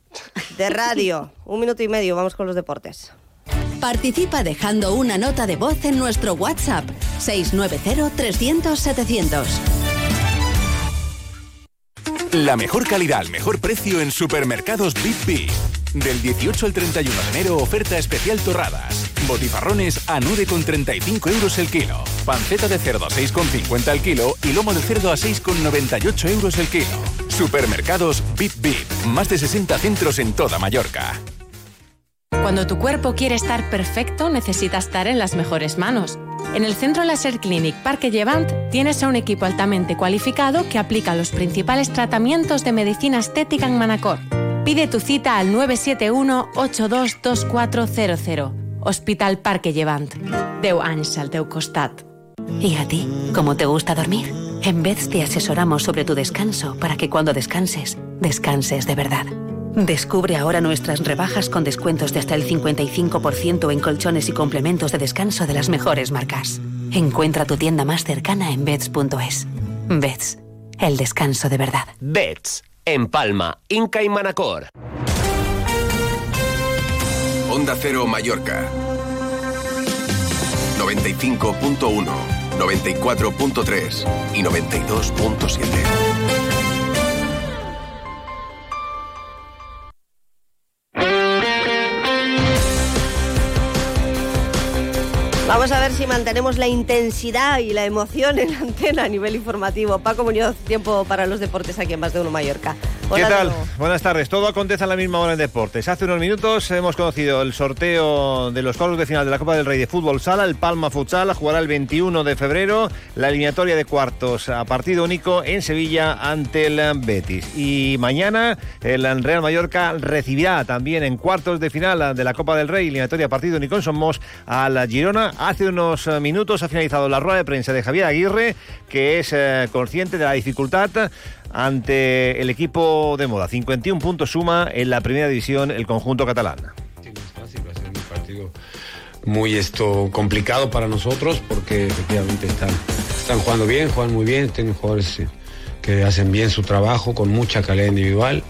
[SPEAKER 2] de radio. Un minuto y medio, vamos con los deportes.
[SPEAKER 14] Participa dejando una nota de voz en nuestro WhatsApp 690 300 700.
[SPEAKER 29] La mejor calidad al mejor precio en supermercados Bip Del 18 al 31 de enero, oferta especial torradas. Botifarrones a 9,35 euros el kilo. Panceta de cerdo a 6,50 el kilo y lomo de cerdo a 6,98 euros el kilo. Supermercados Bip Bip. Más de 60 centros en toda Mallorca.
[SPEAKER 8] Cuando tu cuerpo quiere estar perfecto, necesita estar en las mejores manos. En el Centro Laser Clinic Parque Llevant tienes a un equipo altamente cualificado que aplica los principales tratamientos de medicina estética en Manacor. Pide tu cita al 971-822400. Hospital Parque Llevant. Deu anys al teu costat.
[SPEAKER 3] ¿Y a ti? ¿Cómo te gusta dormir? En vez te asesoramos sobre tu descanso para que cuando descanses, descanses de verdad. Descubre ahora nuestras rebajas con descuentos de hasta el 55% en colchones y complementos de descanso de las mejores marcas. Encuentra tu tienda más cercana en beds.es. Beds, el descanso de verdad.
[SPEAKER 33] Beds, en Palma, Inca y Manacor.
[SPEAKER 34] Onda Cero Mallorca. 95.1, 94.3 y 92.7.
[SPEAKER 2] Vamos a ver si mantenemos la intensidad y la emoción en la antena a nivel informativo. Paco Muñoz, tiempo para los deportes aquí en Más de Uno Mallorca.
[SPEAKER 15] ¿Qué tal? Buenas tardes. Todo acontece a la misma hora en deportes. Hace unos minutos hemos conocido el sorteo de los cuartos de final de la Copa del Rey de Fútbol Sala. El Palma Futsal jugará el 21 de febrero la eliminatoria de cuartos a partido único en Sevilla ante el Betis. Y mañana el Real Mallorca recibirá también en cuartos de final de la Copa del Rey, eliminatoria a partido único en Somos, a la Girona. Hace unos minutos ha finalizado la rueda de prensa de Javier Aguirre, que es eh, consciente de la dificultad ante el equipo de moda. 51 puntos suma en la primera división el conjunto catalán.
[SPEAKER 35] Es fácil, va a ser un partido muy esto complicado para nosotros porque efectivamente están, están jugando bien, juegan muy bien, tienen jugadores eh, que hacen bien su trabajo con mucha calidad individual.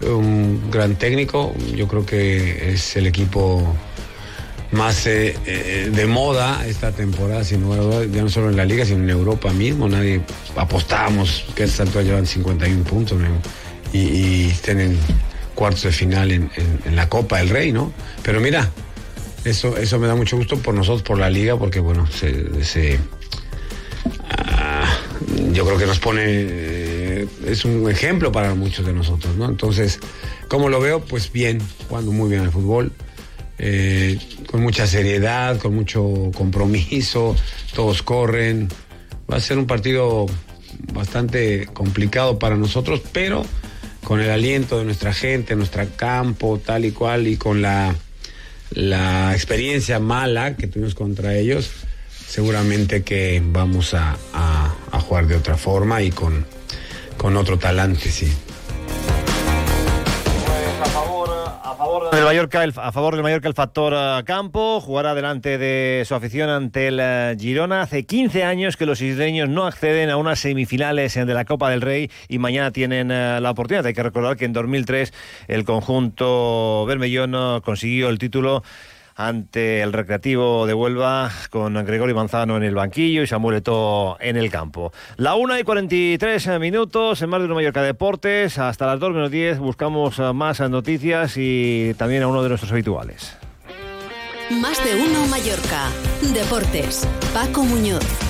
[SPEAKER 35] Un gran técnico, yo creo que es el equipo más eh, eh, de moda esta temporada, sino ya no solo en la liga, sino en Europa mismo. Nadie apostábamos que esta altura llevan 51 puntos y, tienen cuartos de final en, la Copa del Rey, ¿no? Pero mira, eso, eso me da mucho gusto por nosotros, por la liga, porque bueno, se, ah, yo creo que nos pone, eh, es un ejemplo para muchos de nosotros, ¿no? Entonces, ¿cómo lo veo? Pues bien, jugando muy bien el fútbol. Eh, con mucha seriedad, con mucho compromiso, todos corren. Va a ser un partido bastante complicado para nosotros, pero con el aliento de nuestra gente, nuestro campo, tal y cual, y con la, la experiencia mala que tuvimos contra ellos, seguramente que vamos a, jugar de otra forma y con, con otro talante, sí.
[SPEAKER 15] Del Mallorca, a favor del Mallorca el factor eh, campo, jugará delante de su afición ante el eh, Girona. Hace 15 años que los isleños no acceden a unas semifinales de la Copa del Rey y mañana tienen eh, la oportunidad. Hay que recordar que en 2003 el conjunto Bermellón consiguió el título ante el Recreativo de Huelva con Gregorio Manzano en el banquillo y Samuel Eto'o en el campo. La 1 y 43 minutos en más de una Mallorca Deportes. Hasta las 2 menos 10 buscamos más noticias y también a uno de nuestros habituales.
[SPEAKER 14] Más de uno Mallorca. Deportes. Paco Muñoz.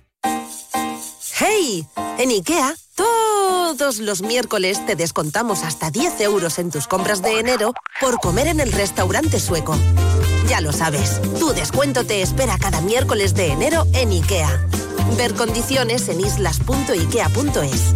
[SPEAKER 36] ¡Hey! En IKEA, todos los miércoles te descontamos hasta 10 euros en tus compras de enero por comer en el restaurante sueco. Ya lo sabes, tu descuento te espera cada miércoles de enero en IKEA. Ver condiciones en islas.ikea.es.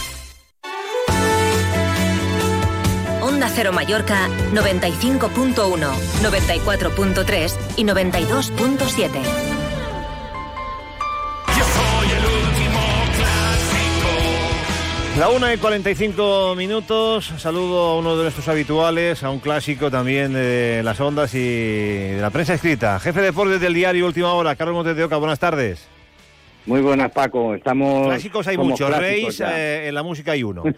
[SPEAKER 37] Onda Cero Mallorca 95.1, 94.3 y 92.7.
[SPEAKER 15] La una y 45 minutos. Saludo a uno de nuestros habituales, a un clásico también de las ondas y de la prensa escrita. Jefe de deportes del diario Última Hora, Carlos Montes de Oca. Buenas tardes.
[SPEAKER 38] Muy buenas, Paco. Estamos.
[SPEAKER 15] Clásicos hay muchos, Reis, eh, en la música hay uno.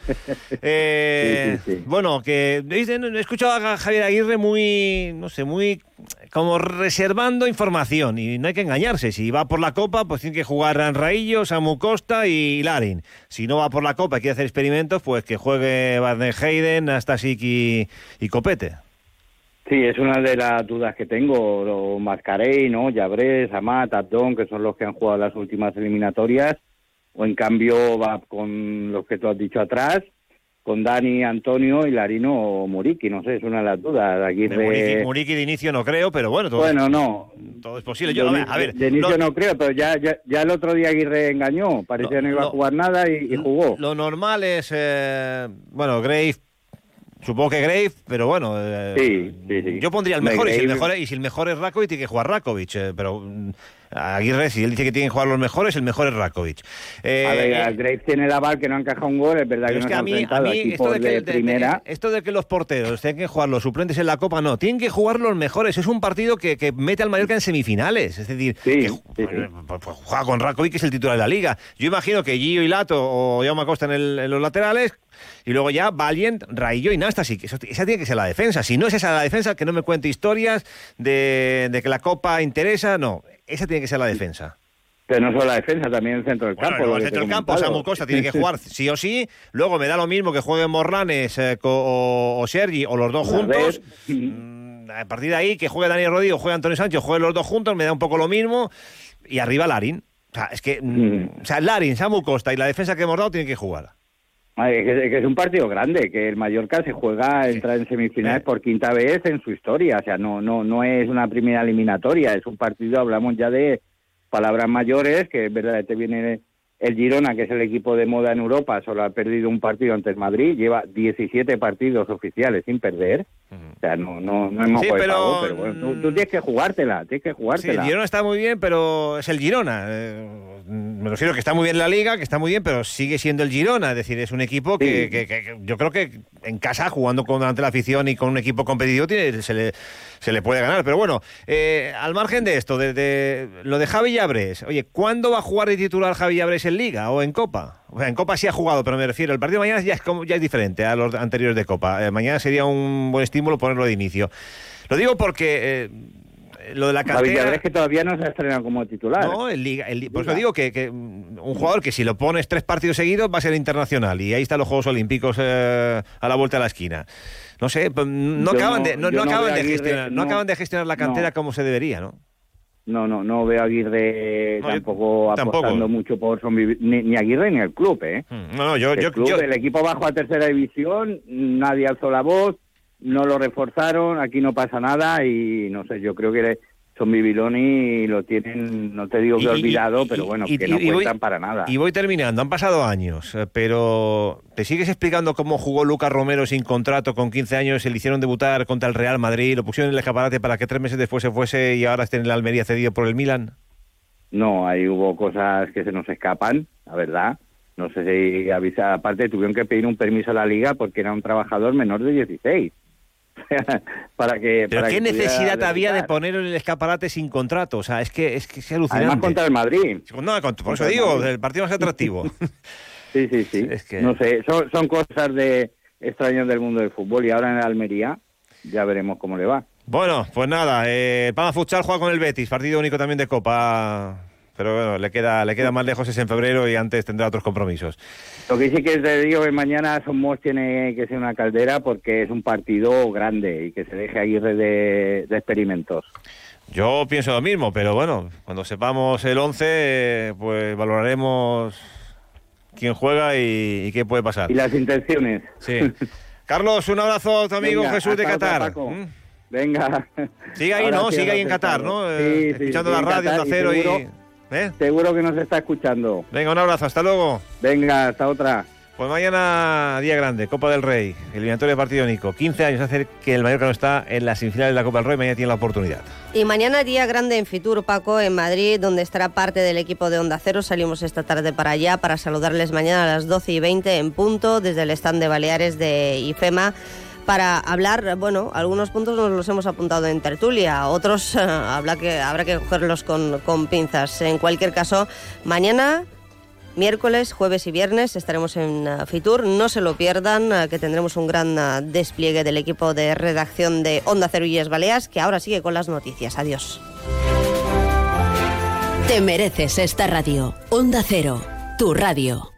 [SPEAKER 15] Eh,
[SPEAKER 38] Sí, sí, sí.
[SPEAKER 15] Bueno, que he escuchado a Javier Aguirre muy, no sé, muy como reservando información y no hay que engañarse. Si va por la Copa, pues tiene que jugar Raillo, Samu Costa y Larin. Si no va por la Copa y quiere hacer experimentos, pues que juegue Van den Heyden, Astasic y, y Copete.
[SPEAKER 38] Sí, es una de las dudas que tengo. Lo Mascarey, ¿no? Llabrés, Amat, Abdón, que son los que han jugado las últimas eliminatorias. O en cambio va con los que tú has dicho atrás, con Dani, Antonio, Hilarino o Muriqui. No sé, es una de las dudas.
[SPEAKER 15] De. Muriqui, Muriqui de inicio no creo, pero bueno, todo,
[SPEAKER 38] Bueno, no.
[SPEAKER 15] todo es posible. Yo,
[SPEAKER 38] de,
[SPEAKER 15] a ver,
[SPEAKER 38] de inicio
[SPEAKER 15] lo-
[SPEAKER 38] no creo, pero ya, ya, ya el otro día Aguirre engañó. Parecía que no iba a jugar nada y, y jugó.
[SPEAKER 15] Lo normal es, eh, bueno, Grave, supongo que Grave, pero bueno, eh,
[SPEAKER 38] Sí, sí, sí.
[SPEAKER 15] yo pondría el mejor, y si el mejor, y si el mejor es Rakovic, tiene que jugar Rakovic, eh, pero mm, Aguirre, si él dice que tienen que jugar los mejores, el mejor es Rakovic. Eh,
[SPEAKER 38] a ver,
[SPEAKER 15] eh,
[SPEAKER 38] Graves tiene el aval que no ha encajado un gol, es verdad que
[SPEAKER 15] es
[SPEAKER 38] no
[SPEAKER 15] que
[SPEAKER 38] se ha
[SPEAKER 15] a mí, a
[SPEAKER 38] a
[SPEAKER 15] esto de, que,
[SPEAKER 38] de,
[SPEAKER 15] de- de-
[SPEAKER 38] primera.
[SPEAKER 15] esto de que los porteros tienen que jugar los suplentes en la Copa, no, tienen que jugar los mejores. Es un partido que, que mete al Mallorca en semifinales. Es decir, que ju- pues, pues, pues, juega con Rakovic, que es el titular de la liga. Yo imagino que Gio y Lato o Jaume Costa en, el- en los laterales, y luego ya Valiant, Raillo y Nastasic. Eso, esa tiene que ser la defensa. Si no es esa la defensa, que no me cuente historias de, de que la Copa interesa, no. Esa tiene que ser la defensa.
[SPEAKER 38] Pero no solo la defensa, también el centro del
[SPEAKER 15] Bueno,
[SPEAKER 38] campo.
[SPEAKER 15] el centro del campo. Samu Costa tiene que jugar sí o sí. Luego me da lo mismo que jueguen Morlanes eh, o, o Sergi o los dos juntos. Mm, A partir de ahí, que juegue Daniel Rodríguez o juegue Antonio Sánchez, jueguen los dos juntos, me da un poco lo mismo. Y arriba Larin. O sea, es que. mm, O sea, Larin, Samu Costa y la defensa que hemos dado tienen que jugar.
[SPEAKER 38] Es que, es un partido grande, que el Mallorca se juega, entra en semifinales por quinta vez en su historia. O sea, no, no, no es una primera eliminatoria, es un partido, hablamos ya de palabras mayores, que es verdad, te viene el Girona, que es el equipo de moda en Europa, solo ha perdido un partido ante el Madrid, lleva 17 partidos oficiales sin perder. O sea, no, no, no hemos
[SPEAKER 15] Sí,
[SPEAKER 38] jugado,
[SPEAKER 15] pero-
[SPEAKER 38] pero bueno, tú, tú tienes que jugártela, tienes que
[SPEAKER 15] Sí, el
[SPEAKER 38] jugártela.
[SPEAKER 15] Girona está muy bien, pero es el Girona. Eh, me refiero que está muy bien la liga, que está muy bien, pero sigue siendo el Girona. Es decir, es un equipo que,
[SPEAKER 38] Sí.
[SPEAKER 15] que- que- que yo creo que en casa, jugando con ante la afición y con un equipo competitivo, tiene- se, le, se le puede ganar. Pero bueno, eh, al margen de esto, de, de- lo de Javi Llabres, oye, ¿cuándo va a jugar de titular Javi Llabres en Liga o en Copa? O sea, en Copa sí ha jugado, pero me refiero, el partido de mañana ya es, como, ya es diferente a los anteriores de Copa. Eh, mañana sería un buen estímulo ponerlo de inicio. Lo digo porque eh, lo de la
[SPEAKER 38] Javi
[SPEAKER 15] cantera...
[SPEAKER 38] Llabres que todavía no se ha estrenado como titular.
[SPEAKER 15] No, en Liga. en Li- por eso digo que, que, un jugador que si lo pones tres partidos seguidos va a ser internacional. Y ahí están los Juegos Olímpicos eh, a la vuelta de la esquina. No sé, pues, no
[SPEAKER 38] Yo
[SPEAKER 15] acaban
[SPEAKER 38] no-
[SPEAKER 15] de, no, no acaban de
[SPEAKER 38] Aguirre,
[SPEAKER 15] gestionar, no acaban de gestionar la cantera como se debería, ¿no?
[SPEAKER 38] no, no, no veo a Aguirre tampoco apostando mucho por Son Vivi- ni, ni Aguirre ni el club, ¿eh?
[SPEAKER 15] Mm, No, no, yo,
[SPEAKER 38] el,
[SPEAKER 15] yo,
[SPEAKER 38] club,
[SPEAKER 15] yo-
[SPEAKER 38] el equipo bajó a tercera división, nadie alzó la voz, no lo reforzaron, aquí no pasa nada y no sé, yo creo que son Bibiloni lo tienen, no te digo que
[SPEAKER 15] Y- y-
[SPEAKER 38] olvidado,
[SPEAKER 15] y-
[SPEAKER 38] pero bueno,
[SPEAKER 15] y-
[SPEAKER 38] que
[SPEAKER 15] y-
[SPEAKER 38] no
[SPEAKER 15] y voy-
[SPEAKER 38] cuentan para nada.
[SPEAKER 15] Y voy terminando, han pasado años, eh, pero ¿te sigues explicando cómo jugó Lucas Romero sin contrato con 15 años? Se le hicieron debutar contra el Real Madrid, lo pusieron en el escaparate para que tres meses después se fuese y ahora esté en la Almería cedido por el Milan.
[SPEAKER 38] No, ahí hubo cosas que se nos escapan, la verdad. No sé si avisa, aparte tuvieron que pedir un permiso a la liga porque era un trabajador menor de 16. para que
[SPEAKER 15] Pero
[SPEAKER 38] para
[SPEAKER 15] ¿qué
[SPEAKER 38] que
[SPEAKER 15] necesidad había de ponerlo en el escaparate sin contrato? O sea, es que es, que es alucinante.
[SPEAKER 38] Además contra el Madrid.
[SPEAKER 15] No, con- por eso
[SPEAKER 38] Contra el
[SPEAKER 15] digo, el partido más atractivo.
[SPEAKER 38] Sí, sí, sí. No sé, son, son cosas de extrañas del mundo del fútbol y ahora en Almería ya veremos cómo le va.
[SPEAKER 15] Bueno, pues nada, eh, Palma Futsal juega con el Betis, partido único también de Copa, pero bueno, le queda, le queda más lejos es en febrero y antes tendrá otros compromisos.
[SPEAKER 38] Lo que sí que te digo que mañana Somos tiene que ser una caldera porque es un partido grande y que se deje Aguirre de, de experimentos.
[SPEAKER 15] Yo pienso lo mismo, pero bueno, cuando sepamos el 11, eh, pues valoraremos quién juega y, y qué puede pasar.
[SPEAKER 38] Y las intenciones.
[SPEAKER 15] Sí. Carlos, un abrazo a tu amigo
[SPEAKER 38] Venga,
[SPEAKER 15] Jesús de Qatar. ¿Mm?
[SPEAKER 38] Venga.
[SPEAKER 15] Sigue ahí,
[SPEAKER 38] Ahora
[SPEAKER 15] ¿no?
[SPEAKER 38] sí,
[SPEAKER 15] Sigue ahí en Qatar. ¿no?
[SPEAKER 38] Sí,
[SPEAKER 15] Eh,
[SPEAKER 38] sí,
[SPEAKER 15] escuchando la
[SPEAKER 38] en
[SPEAKER 15] radio,
[SPEAKER 38] Qatar
[SPEAKER 15] Onda
[SPEAKER 38] y
[SPEAKER 15] Cero y...
[SPEAKER 38] seguro-
[SPEAKER 15] ¿Eh?
[SPEAKER 38] Seguro que nos está escuchando.
[SPEAKER 15] Venga, un abrazo, hasta luego.
[SPEAKER 38] Venga, hasta otra.
[SPEAKER 15] Pues mañana, día grande, Copa del Rey, eliminatorio de partido único. 15 años hace que el Mallorca no está en las semifinales de la Copa del Rey, mañana tiene la oportunidad.
[SPEAKER 2] Y mañana día grande en Fitur, Paco, en Madrid, donde estará parte del equipo de Onda Cero. Salimos esta tarde para allá para saludarles mañana a las 12 y 20 en punto desde el stand de Baleares de IFEMA para hablar, bueno, algunos puntos nos los hemos apuntado en tertulia, otros eh, habrá, que, habrá que cogerlos con, con pinzas. En cualquier caso, mañana Miércoles, jueves y viernes estaremos en uh, Fitur. No se lo pierdan, uh, que tendremos un gran despliegue del equipo de redacción de Onda y Baleas, que ahora sigue con las noticias. Adiós.
[SPEAKER 14] Te mereces esta radio. Onda Cero, tu radio.